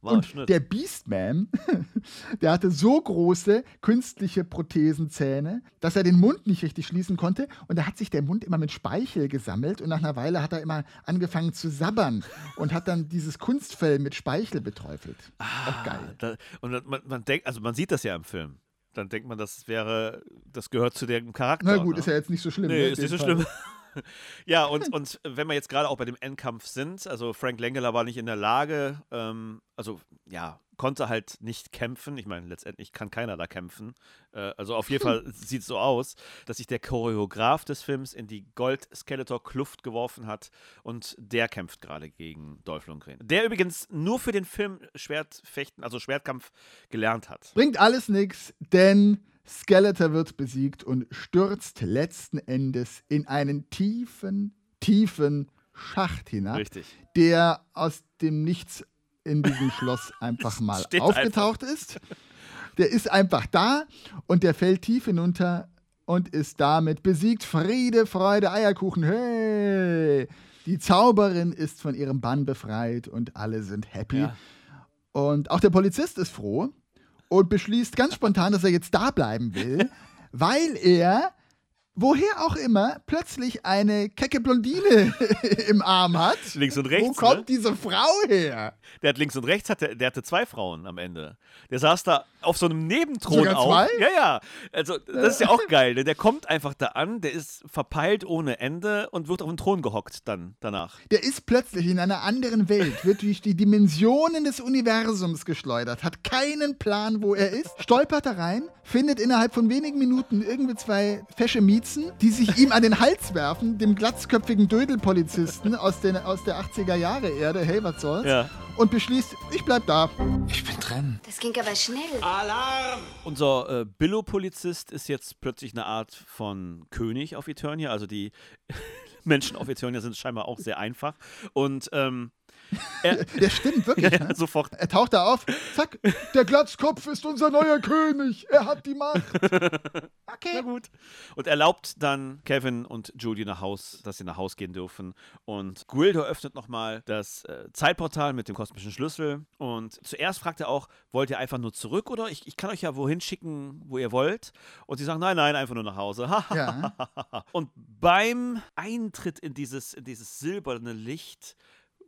Und Schnitt. der Beastman, der hatte so große künstliche Prothesenzähne, dass er den Mund nicht richtig schließen konnte. Und da hat sich der Mund immer mit Speichel gesammelt. Und nach einer Weile hat er immer angefangen zu sabbern und hat dann dieses Kunstfell mit Speichel beträufelt. Auch geil. Da, und man, man denkt, also man sieht das ja im Film. Dann denkt man, das wäre, das gehört zu dem Charakter. Na gut, ne? ist ja jetzt nicht so schlimm. ne, Nee, in ist nicht so Fall. schlimm. ja, und, und wenn wir jetzt gerade auch bei dem Endkampf sind, also Frank Langella war nicht in der Lage, ähm, also ja, konnte halt nicht kämpfen. Ich meine, letztendlich kann keiner da kämpfen. Äh, also auf jeden Fall sieht es so aus, dass sich der Choreograf des Films in die Gold-Skeletor-Kluft geworfen hat und der kämpft gerade gegen Dolph Lundgren. Der übrigens nur für den Film Schwertfechten, also Schwertkampf gelernt hat. Bringt alles nichts, denn Skeletor wird besiegt und stürzt letzten Endes in einen tiefen, tiefen Schacht hinab, Richtig. der aus dem Nichts in diesem Schloss einfach mal Steht aufgetaucht ist. Der ist einfach da und der fällt tief hinunter und ist damit besiegt. Friede, Freude, Eierkuchen, hey! Die Zauberin ist von ihrem Bann befreit und alle sind happy. Ja. Und auch der Polizist ist froh und beschließt ganz spontan, dass er jetzt da bleiben will, weil er woher auch immer plötzlich eine kecke Blondine im Arm hat. Links und rechts. Wo kommt ne? diese Frau her? Der hat links und rechts, hatte, der hatte zwei Frauen am Ende. Der saß da auf so einem Nebenthron Sogar auch. zwei? Ja, ja. Also, das ist ja auch geil. Ne? Der kommt einfach da an, der ist verpeilt ohne Ende und wird auf den Thron gehockt dann danach. Der ist plötzlich in einer anderen Welt, wird durch die Dimensionen des Universums geschleudert, hat keinen Plan, wo er ist, stolpert da rein, findet innerhalb von wenigen Minuten irgendwie zwei fesche Miezen, die sich ihm an den Hals werfen, dem glatzköpfigen Dödelpolizisten aus, den, aus der 80er Jahre Erde, hey, was soll's, Ja. und beschließt, ich bleib da. Ich bin drin. Das ging aber schnell. Unser äh, Billo-Polizist ist jetzt plötzlich eine Art von König auf Eternia. Also die Menschen auf Eternia sind scheinbar auch sehr einfach. Und ähm, er, Der stimmt wirklich. ja, ne? sofort. Er taucht da auf, zack, der Glatzkopf ist unser neuer König, er hat die Macht. Na gut. Und erlaubt dann Kevin und Julie nach Haus, dass sie nach Haus gehen dürfen. Und Guildo öffnet nochmal das äh, Zeitportal mit dem kosmischen Schlüssel. Und zuerst fragt er auch, wollt ihr einfach nur zurück oder ich, ich kann euch ja wohin schicken, wo ihr wollt. Und sie sagen, nein, nein, einfach nur nach Hause. Ja. Und beim Eintritt in dieses, in dieses silberne Licht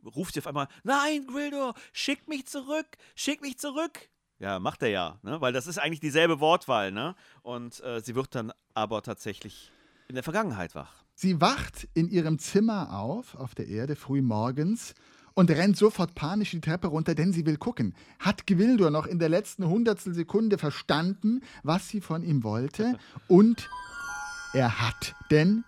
ruft sie auf einmal, nein, Guildo, schick mich zurück, schick mich zurück. Ja, macht er ja, ne? weil das ist eigentlich dieselbe Wortwahl. Ne? Und äh, sie wird dann aber tatsächlich in der Vergangenheit wach. Sie wacht in ihrem Zimmer auf, auf der Erde, früh morgens und rennt sofort panisch die Treppe runter, denn sie will gucken. Hat Gwildor noch in der letzten Hundertstel Sekunde verstanden, was sie von ihm wollte? Und er hat, denn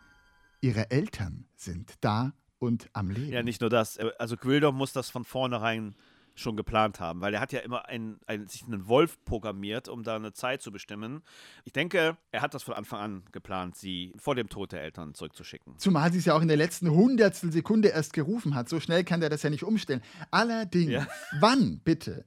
ihre Eltern sind da und am Leben. Ja, nicht nur das. äh, Also Gwildor muss das von vornherein schon geplant haben, weil er hat ja immer ein, ein, sich einen Wolf programmiert, um da eine Zeit zu bestimmen. Ich denke, er hat das von Anfang an geplant, sie vor dem Tod der Eltern zurückzuschicken. Zumal sie es ja auch in der letzten Hundertstel Sekunde erst gerufen hat. So schnell kann der das ja nicht umstellen. Allerdings, Ja. wann bitte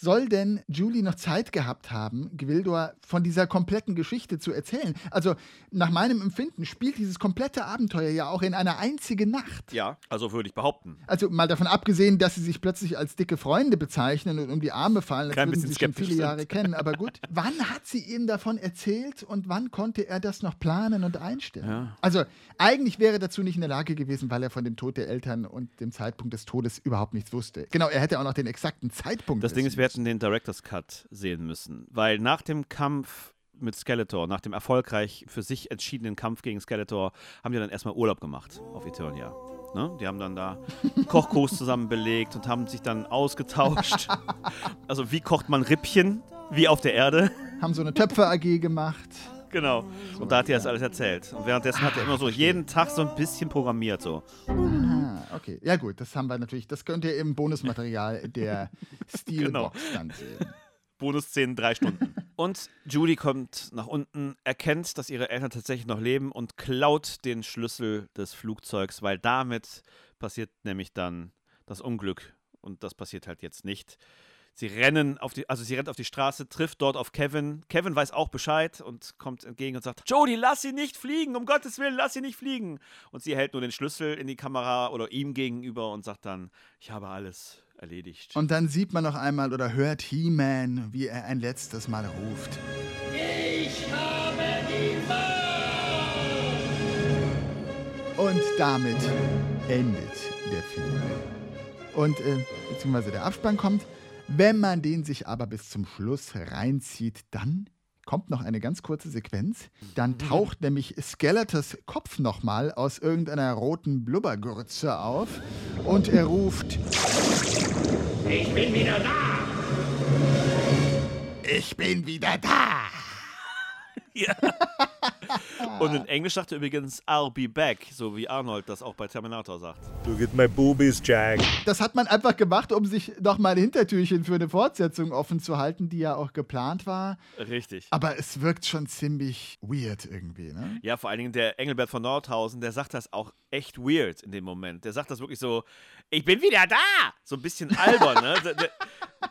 soll denn Julie noch Zeit gehabt haben, Gwildor von dieser kompletten Geschichte zu erzählen? Also, nach meinem Empfinden spielt dieses komplette Abenteuer ja auch in einer einzigen Nacht. Ja, also würde ich behaupten. Also mal davon abgesehen, dass sie sich plötzlich als dicke Freunde bezeichnen und um die Arme fallen, Klein würden sie schon viele sind. Jahre kennen. Aber gut, wann hat sie ihm davon erzählt und wann konnte er das noch planen und einstellen? Ja. Also eigentlich wäre er dazu nicht in der Lage gewesen, weil er von dem Tod der Eltern und dem Zeitpunkt des Todes überhaupt nichts wusste. Genau, er hätte auch noch den exakten Zeitpunkt. Das Ding ist, wir hätten den Director's Cut sehen müssen, weil nach dem Kampf mit Skeletor, nach dem erfolgreich für sich entschiedenen Kampf gegen Skeletor, haben die dann erstmal Urlaub gemacht auf Eternia. Ne? Die haben dann da Kochkurs zusammen belegt und haben sich dann ausgetauscht. Also wie kocht man Rippchen? Wie auf der Erde. Haben so eine Töpfer-AG gemacht. Genau. Und da hat er das alles erzählt. Und währenddessen hat er immer so jeden Tag so ein bisschen programmiert. So. Okay. Ja gut, das haben wir natürlich, das könnt ihr im Bonusmaterial der Steelbox dann sehen. Bonusszenen drei Stunden. Und Julie kommt nach unten, erkennt, dass ihre Eltern tatsächlich noch leben und klaut den Schlüssel des Flugzeugs, weil damit passiert nämlich dann das Unglück. Und das passiert halt jetzt nicht. Sie rennen auf die, also sie rennt auf die Straße, trifft dort auf Kevin. Kevin weiß auch Bescheid und kommt entgegen und sagt: Jodie, lass sie nicht fliegen, um Gottes Willen, lass sie nicht fliegen. Und sie hält nur den Schlüssel in die Kamera oder ihm gegenüber und sagt dann: Ich habe alles erledigt. Und dann sieht man noch einmal oder hört He-Man, wie er ein letztes Mal ruft. Ich habe die Macht! Und damit endet der Film. Und äh, beziehungsweise der Abspann kommt. Wenn man den sich aber bis zum Schluss reinzieht, dann kommt noch eine ganz kurze Sequenz. Dann taucht nämlich Skeletors Kopf nochmal aus irgendeiner roten Blubbergrütze auf und er ruft: Ich bin wieder da! Ich bin wieder da! Ja. Und in Englisch sagt er übrigens I'll be back, so wie Arnold das auch bei Terminator sagt. Look at my boobies, Jack. Das hat man einfach gemacht, um sich nochmal ein Hintertürchen für eine Fortsetzung offen zu halten, die ja auch geplant war. Richtig. Aber es wirkt schon ziemlich weird irgendwie, ne? Ja, vor allen Dingen der Engelbert von Nordhausen, der sagt das auch echt weird in dem Moment. Der sagt das wirklich so, ich bin wieder da! So ein bisschen albern, ne?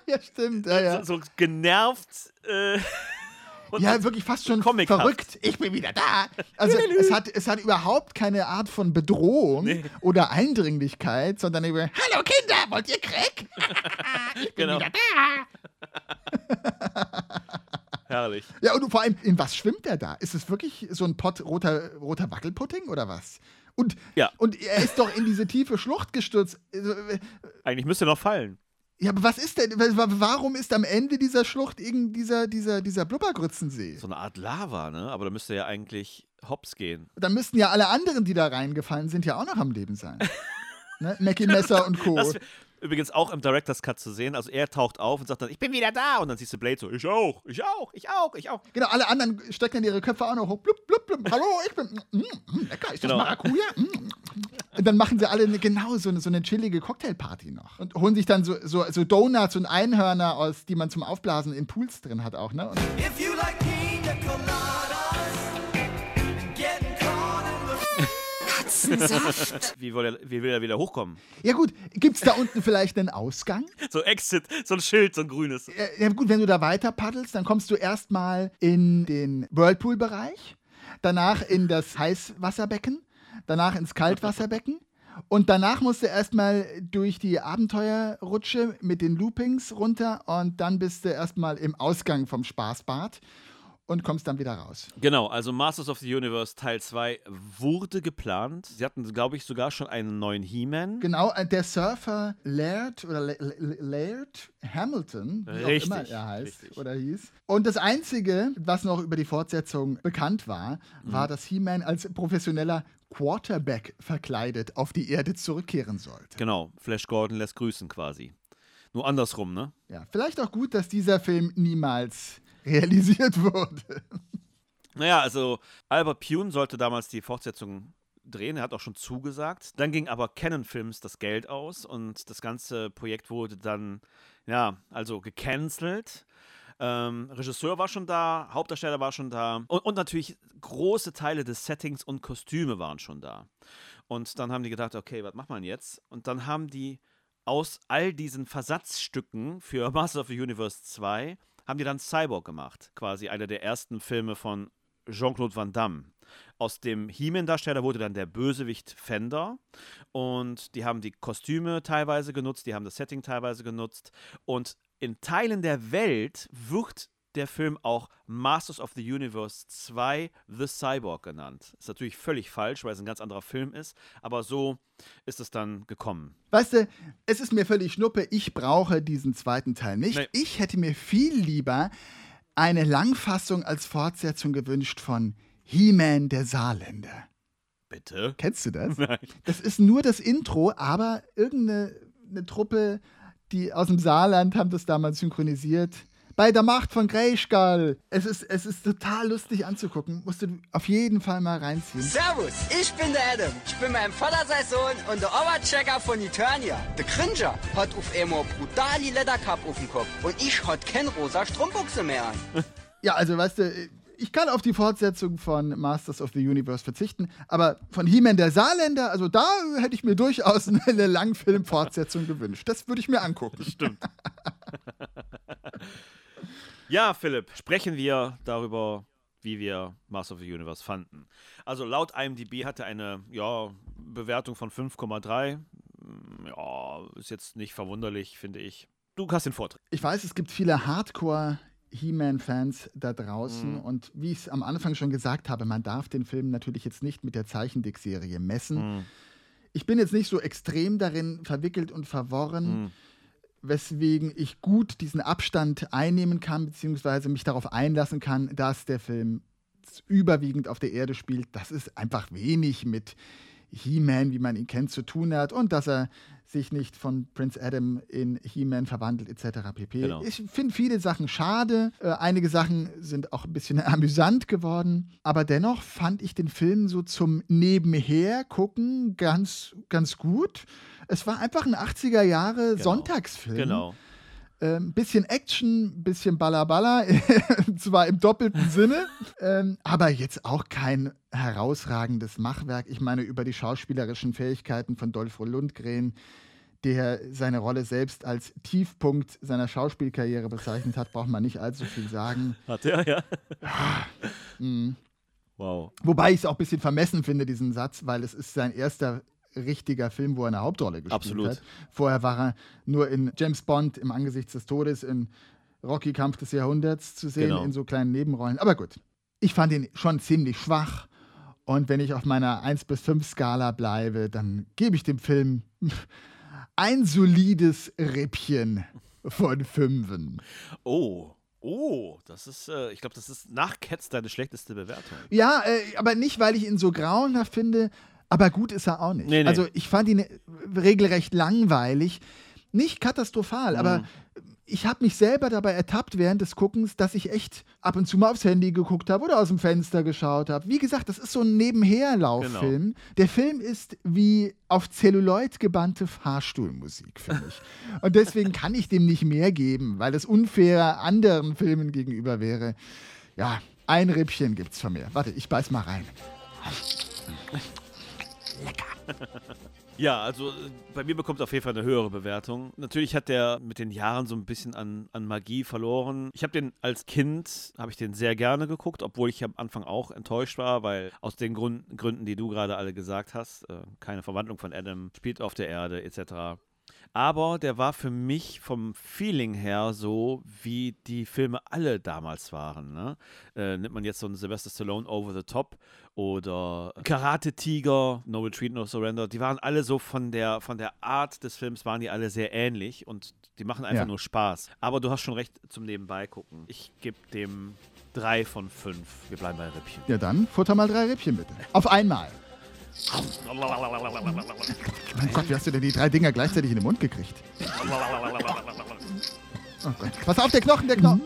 Ja, stimmt. Ja, ja. So, so genervt. Äh, ja, wirklich fast schon Comichaft. verrückt. Ich bin wieder da. Also es hat, es hat überhaupt keine Art von Bedrohung Nee. oder Eindringlichkeit, sondern über Hallo Kinder, wollt ihr Crack? ich bin Genau. wieder da. Herrlich. Ja, und vor allem, in was schwimmt er da? Ist es wirklich so ein Pott roter, roter Wackelpudding oder was? Und, Ja. und er ist doch in diese tiefe Schlucht gestürzt. Also, äh, Eigentlich müsste er noch fallen. Ja, aber was ist denn, wa- warum ist am Ende dieser Schlucht irgend dieser, dieser, dieser Blubbergrützensee? So eine Art Lava, ne? Aber da müsste ja eigentlich hops gehen. Dann müssten ja alle anderen, die da reingefallen sind, ja auch noch am Leben sein. ne? Mackie Messer und Co. Das übrigens auch im Director's Cut zu sehen. Also er taucht auf und sagt dann, ich bin wieder da. Und dann siehst du Blade so, ich auch, ich auch, ich auch, ich auch. Genau, alle anderen stecken dann ihre Köpfe auch noch hoch. Blub, blub, blub. Hallo, ich bin. Mm, mm, lecker, ist das Genau. Maracuja? Mm. Und dann machen sie alle eine, genau so eine, so eine chillige Cocktailparty noch. Und holen sich dann so, so, so Donuts und Einhörner aus, die man zum Aufblasen in Pools drin hat auch, ne? Und If you like pina coladas, the Katzensaft. Wie will, er, wie will er wieder hochkommen? ja gut, gibt's da unten vielleicht einen Ausgang? So Exit, so ein Schild, so ein grünes. Ja, ja gut, wenn du da weiter paddelst, dann kommst du erstmal in den Whirlpool-Bereich, danach in das Heißwasserbecken, danach ins Kaltwasserbecken und danach musst du erstmal durch die Abenteuerrutsche mit den Loopings runter und dann bist du erstmal im Ausgang vom Spaßbad und kommst dann wieder raus. Genau, also Masters of the Universe Teil 2 wurde geplant. Sie hatten, glaube ich, sogar schon einen neuen He-Man. Genau, äh, der Surfer Laird oder La- La- Laird Hamilton, wie Richtig, auch immer er heißt richtig. oder hieß. Und das Einzige, was noch über die Fortsetzung bekannt war, Mhm. war, dass He-Man als professioneller Quarterback verkleidet auf die Erde zurückkehren sollte. Genau, Flash Gordon lässt grüßen quasi. Nur andersrum, ne? Ja, vielleicht auch gut, dass dieser Film niemals realisiert wurde. Naja, also Albert Pune sollte damals die Fortsetzung drehen, er hat auch schon zugesagt. Dann ging aber Canon Films das Geld aus und das ganze Projekt wurde dann, ja, also gecancelt. Ähm, Regisseur war schon da, Hauptdarsteller war schon da und, und natürlich große Teile des Settings und Kostüme waren schon da. Und dann haben die gedacht, okay, was macht man jetzt? Und dann haben die aus all diesen Versatzstücken für Masters of the Universe 2 haben die dann Cyborg gemacht, quasi einer der ersten Filme von Jean-Claude Van Damme. Aus dem He-Man-Darsteller wurde dann der Bösewicht Fender. Und die haben die Kostüme teilweise genutzt, die haben das Setting teilweise genutzt. Und in Teilen der Welt wird der Film auch Masters of the Universe 2 The Cyborg genannt. Ist natürlich völlig falsch, weil es ein ganz anderer Film ist, aber so ist es dann gekommen. Weißt du, es ist mir völlig schnuppe, ich brauche diesen zweiten Teil nicht. Nee. Ich hätte mir viel lieber eine Langfassung als Fortsetzung gewünscht von He-Man der Saarländer. Bitte? Kennst du das? Nein. Das ist nur das Intro, aber irgendeine eine Truppe, die aus dem Saarland haben das damals synchronisiert. Bei der Macht von Greyschgall. Es ist, es ist total lustig anzugucken. Musst du auf jeden Fall mal reinziehen. Servus, ich bin der Adam. Ich bin mein Vater sein Sohn und der Oberchecker von Eternia. Der Cringer hat auf einmal brutali Ledercup auf dem Kopf und ich hat kein rosa Strumpfbuchse mehr an. Ja, also weißt du, ich kann auf die Fortsetzung von Masters of the Universe verzichten, aber von He-Man der Saarländer, also da hätte ich mir durchaus eine Langfilm-Fortsetzung gewünscht. Das würde ich mir angucken. Stimmt. Ja, Philipp, sprechen wir darüber, wie wir Master of the Universe fanden. Also laut IMDb hatte eine ja, Bewertung von 5,3. Mm, Ja, ist jetzt nicht verwunderlich, finde ich. Du hast den Vortritt. Ich weiß, es gibt viele Hardcore He-Man-Fans da draußen Mhm. und wie ich es am Anfang schon gesagt habe, man darf den Film natürlich jetzt nicht mit der Zeichendick-Serie messen. Mhm. Ich bin jetzt nicht so extrem darin verwickelt und verworren, Mhm. Weswegen ich gut diesen Abstand einnehmen kann, beziehungsweise mich darauf einlassen kann, dass der Film überwiegend auf der Erde spielt. Das ist einfach wenig mit He-Man, wie man ihn kennt, zu tun hat und dass er sich nicht von Prince Adam in He-Man verwandelt etc. pp. Genau. Ich finde viele Sachen schade, äh, einige Sachen sind auch ein bisschen amüsant geworden, aber dennoch fand ich den Film so zum Nebenher gucken ganz, ganz gut. Es war einfach ein 80er Jahre Sonntagsfilm. Genau. Ähm, bisschen Action, bisschen Balla zwar im doppelten Sinne, ähm, aber jetzt auch kein herausragendes Machwerk. Ich meine, über die schauspielerischen Fähigkeiten von Dolph Lundgren, der seine Rolle selbst als Tiefpunkt seiner Schauspielkarriere bezeichnet hat, braucht man nicht allzu viel sagen. Hat er, ja. Mhm. Wow. Wobei ich es auch ein bisschen vermessen finde, diesen Satz, weil es ist sein erster richtiger Film, wo er eine Hauptrolle gespielt Absolut. hat. Vorher war er nur in James Bond im Angesicht des Todes, in Rocky Kampf des Jahrhunderts zu sehen, Genau. in so kleinen Nebenrollen. Aber gut, ich fand ihn schon ziemlich schwach. Und wenn ich auf meiner 1 bis 5 Skala bleibe, dann gebe ich dem Film ein solides Rippchen von Fünfen. Oh. Oh, das ist, äh, ich glaube, das ist nach Cats deine schlechteste Bewertung. Ja, äh, aber nicht, weil ich ihn so grauenhaft finde, aber gut ist er auch nicht. Nee, nee. Also ich fand ihn äh, regelrecht langweilig. Nicht katastrophal, Mhm. aber ich habe mich selber dabei ertappt während des Guckens, dass ich echt ab und zu mal aufs Handy geguckt habe oder aus dem Fenster geschaut habe. Wie gesagt, das ist so ein Nebenherlauffilm. Genau. Der Film ist wie auf Zelluloid gebannte Fahrstuhlmusik für mich. und deswegen kann ich dem nicht mehr geben, weil es unfair anderen Filmen gegenüber wäre. Ja, ein Rippchen gibt's von mir. Warte, ich beiß mal rein. Ja, also äh, bei mir bekommt er auf jeden Fall eine höhere Bewertung. Natürlich hat der mit den Jahren so ein bisschen an, an Magie verloren. Ich habe den als Kind, habe ich den sehr gerne geguckt, obwohl ich am Anfang auch enttäuscht war, weil aus den Grund, Gründen, die du gerade alle gesagt hast, äh, keine Verwandlung von Adam, spielt auf der Erde etc. Aber der war für mich vom Feeling her so, wie die Filme alle damals waren. Ne? Äh, nimmt man jetzt so einen Sylvester Stallone Over the Top oder Karate Tiger, No Retreat, No Surrender, die waren alle so von der, von der Art des Films, waren die alle sehr ähnlich und die machen einfach Ja. nur Spaß. Aber du hast schon recht zum Nebenbei gucken. Ich gebe dem drei von fünf. Wir bleiben bei Rippchen. Ja, dann futter mal drei Rippchen bitte. Auf einmal. Mein Gott, wie hast du denn die drei Dinger gleichzeitig in den Mund gekriegt? Oh Gott. Pass auf, der Knochen, der Knochen.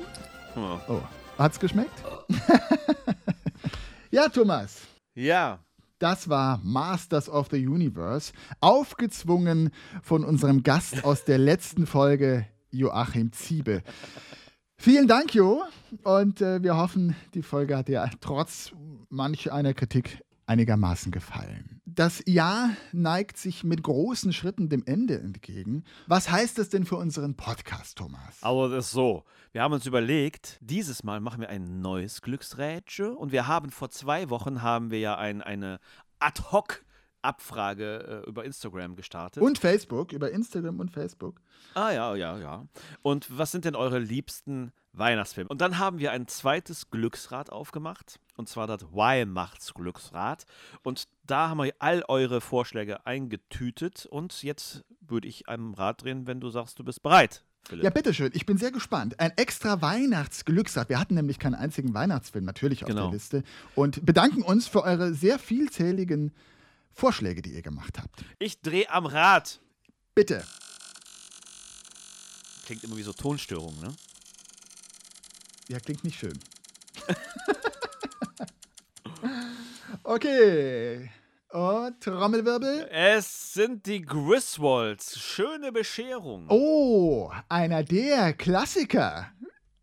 Oh, hat's geschmeckt? ja, Thomas. Ja. Das war Masters of the Universe, aufgezwungen von unserem Gast aus der letzten Folge, Joachim Ziebe. Vielen Dank, Jo. Und äh, wir hoffen, die Folge hat dir trotz manch einer Kritik einigermaßen gefallen. Das Jahr neigt sich mit großen Schritten dem Ende entgegen. Was heißt das denn für unseren Podcast, Thomas? Aber das ist so. Wir haben uns überlegt, dieses Mal machen wir ein neues Glücksrätsche und wir haben vor zwei Wochen haben wir ja ein, eine ad-hoc Abfrage äh, über Instagram gestartet. Und Facebook, über Instagram und Facebook. Ah ja, ja, ja. Und was sind denn eure liebsten Weihnachtsfilme? Und dann haben wir ein zweites Glücksrad aufgemacht. Und zwar das Weihnachtsglücksrad. Und da haben wir all eure Vorschläge eingetütet. Und jetzt würde ich einem Rad drehen, wenn du sagst, du bist bereit. Philipp. Ja, bitteschön. Ich bin sehr gespannt. Ein extra Weihnachtsglücksrad. Wir hatten nämlich keinen einzigen Weihnachtsfilm natürlich auf Genau. der Liste. Und bedanken uns für eure sehr vielzähligen Vorschläge, die ihr gemacht habt. Ich drehe am Rad. Bitte. Klingt immer wie so Tonstörungen, ne? Ja, klingt nicht schön. okay. Und Trommelwirbel. Es sind die Griswolds. Schöne Bescherung. Oh, einer der Klassiker.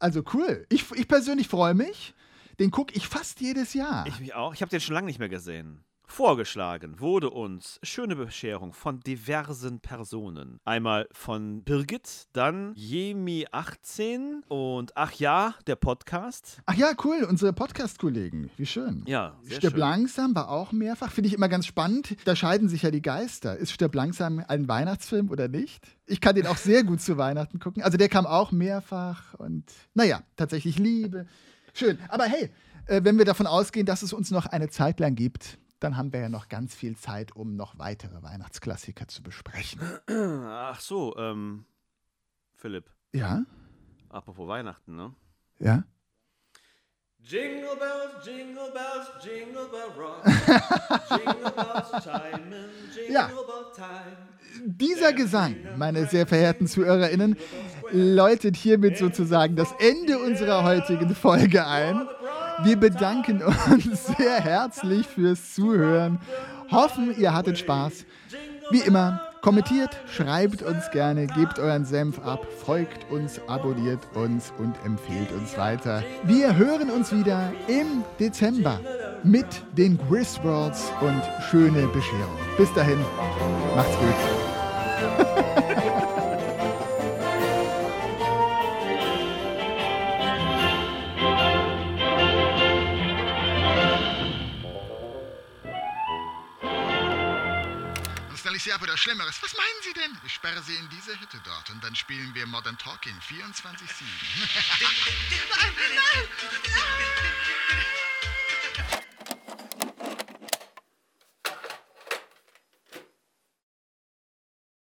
Also cool. Ich, ich persönlich freue mich. Den gucke ich fast jedes Jahr. Ich mich auch. Ich habe den schon lange nicht mehr gesehen. Vorgeschlagen wurde uns Schöne Bescherung von diversen Personen. Einmal von Birgit, dann Jemi18 und ach ja, der Podcast. Ach ja, cool, unsere Podcast-Kollegen. Wie schön. Ja, sehr Stirb schön. langsam war auch mehrfach. Finde ich immer ganz spannend. Da scheiden sich ja die Geister. Ist Stirb langsam ein Weihnachtsfilm oder nicht? Ich kann den auch sehr gut zu Weihnachten gucken. Also der kam auch mehrfach und naja, tatsächlich Liebe. Schön. Aber hey, äh, wenn wir davon ausgehen, dass es uns noch eine Zeit lang gibt, dann haben wir ja noch ganz viel Zeit, um noch weitere Weihnachtsklassiker zu besprechen. Ach so, ähm, Philipp, Ja? apropos Weihnachten, ne? Ja? Jingle bells, jingle bells, jingle bell rock. jingle bells chime in, jingle Ja. bell time. Dieser Gesang, meine sehr verehrten ZuhörerInnen, läutet hiermit sozusagen das Ende unserer heutigen Folge ein. Wir bedanken uns sehr herzlich fürs Zuhören, hoffen, ihr hattet Spaß. Wie immer, kommentiert, schreibt uns gerne, gebt euren Senf ab, folgt uns, abonniert uns und empfehlt uns weiter. Wir hören uns wieder im Dezember mit den Griswolds und schöne Bescherung. Bis dahin, macht's gut. Sie ab oder Schlimmeres. Was meinen Sie denn? Ich sperre sie in diese Hütte dort und dann spielen wir Modern Talking 24-7. Nein, nein, nein!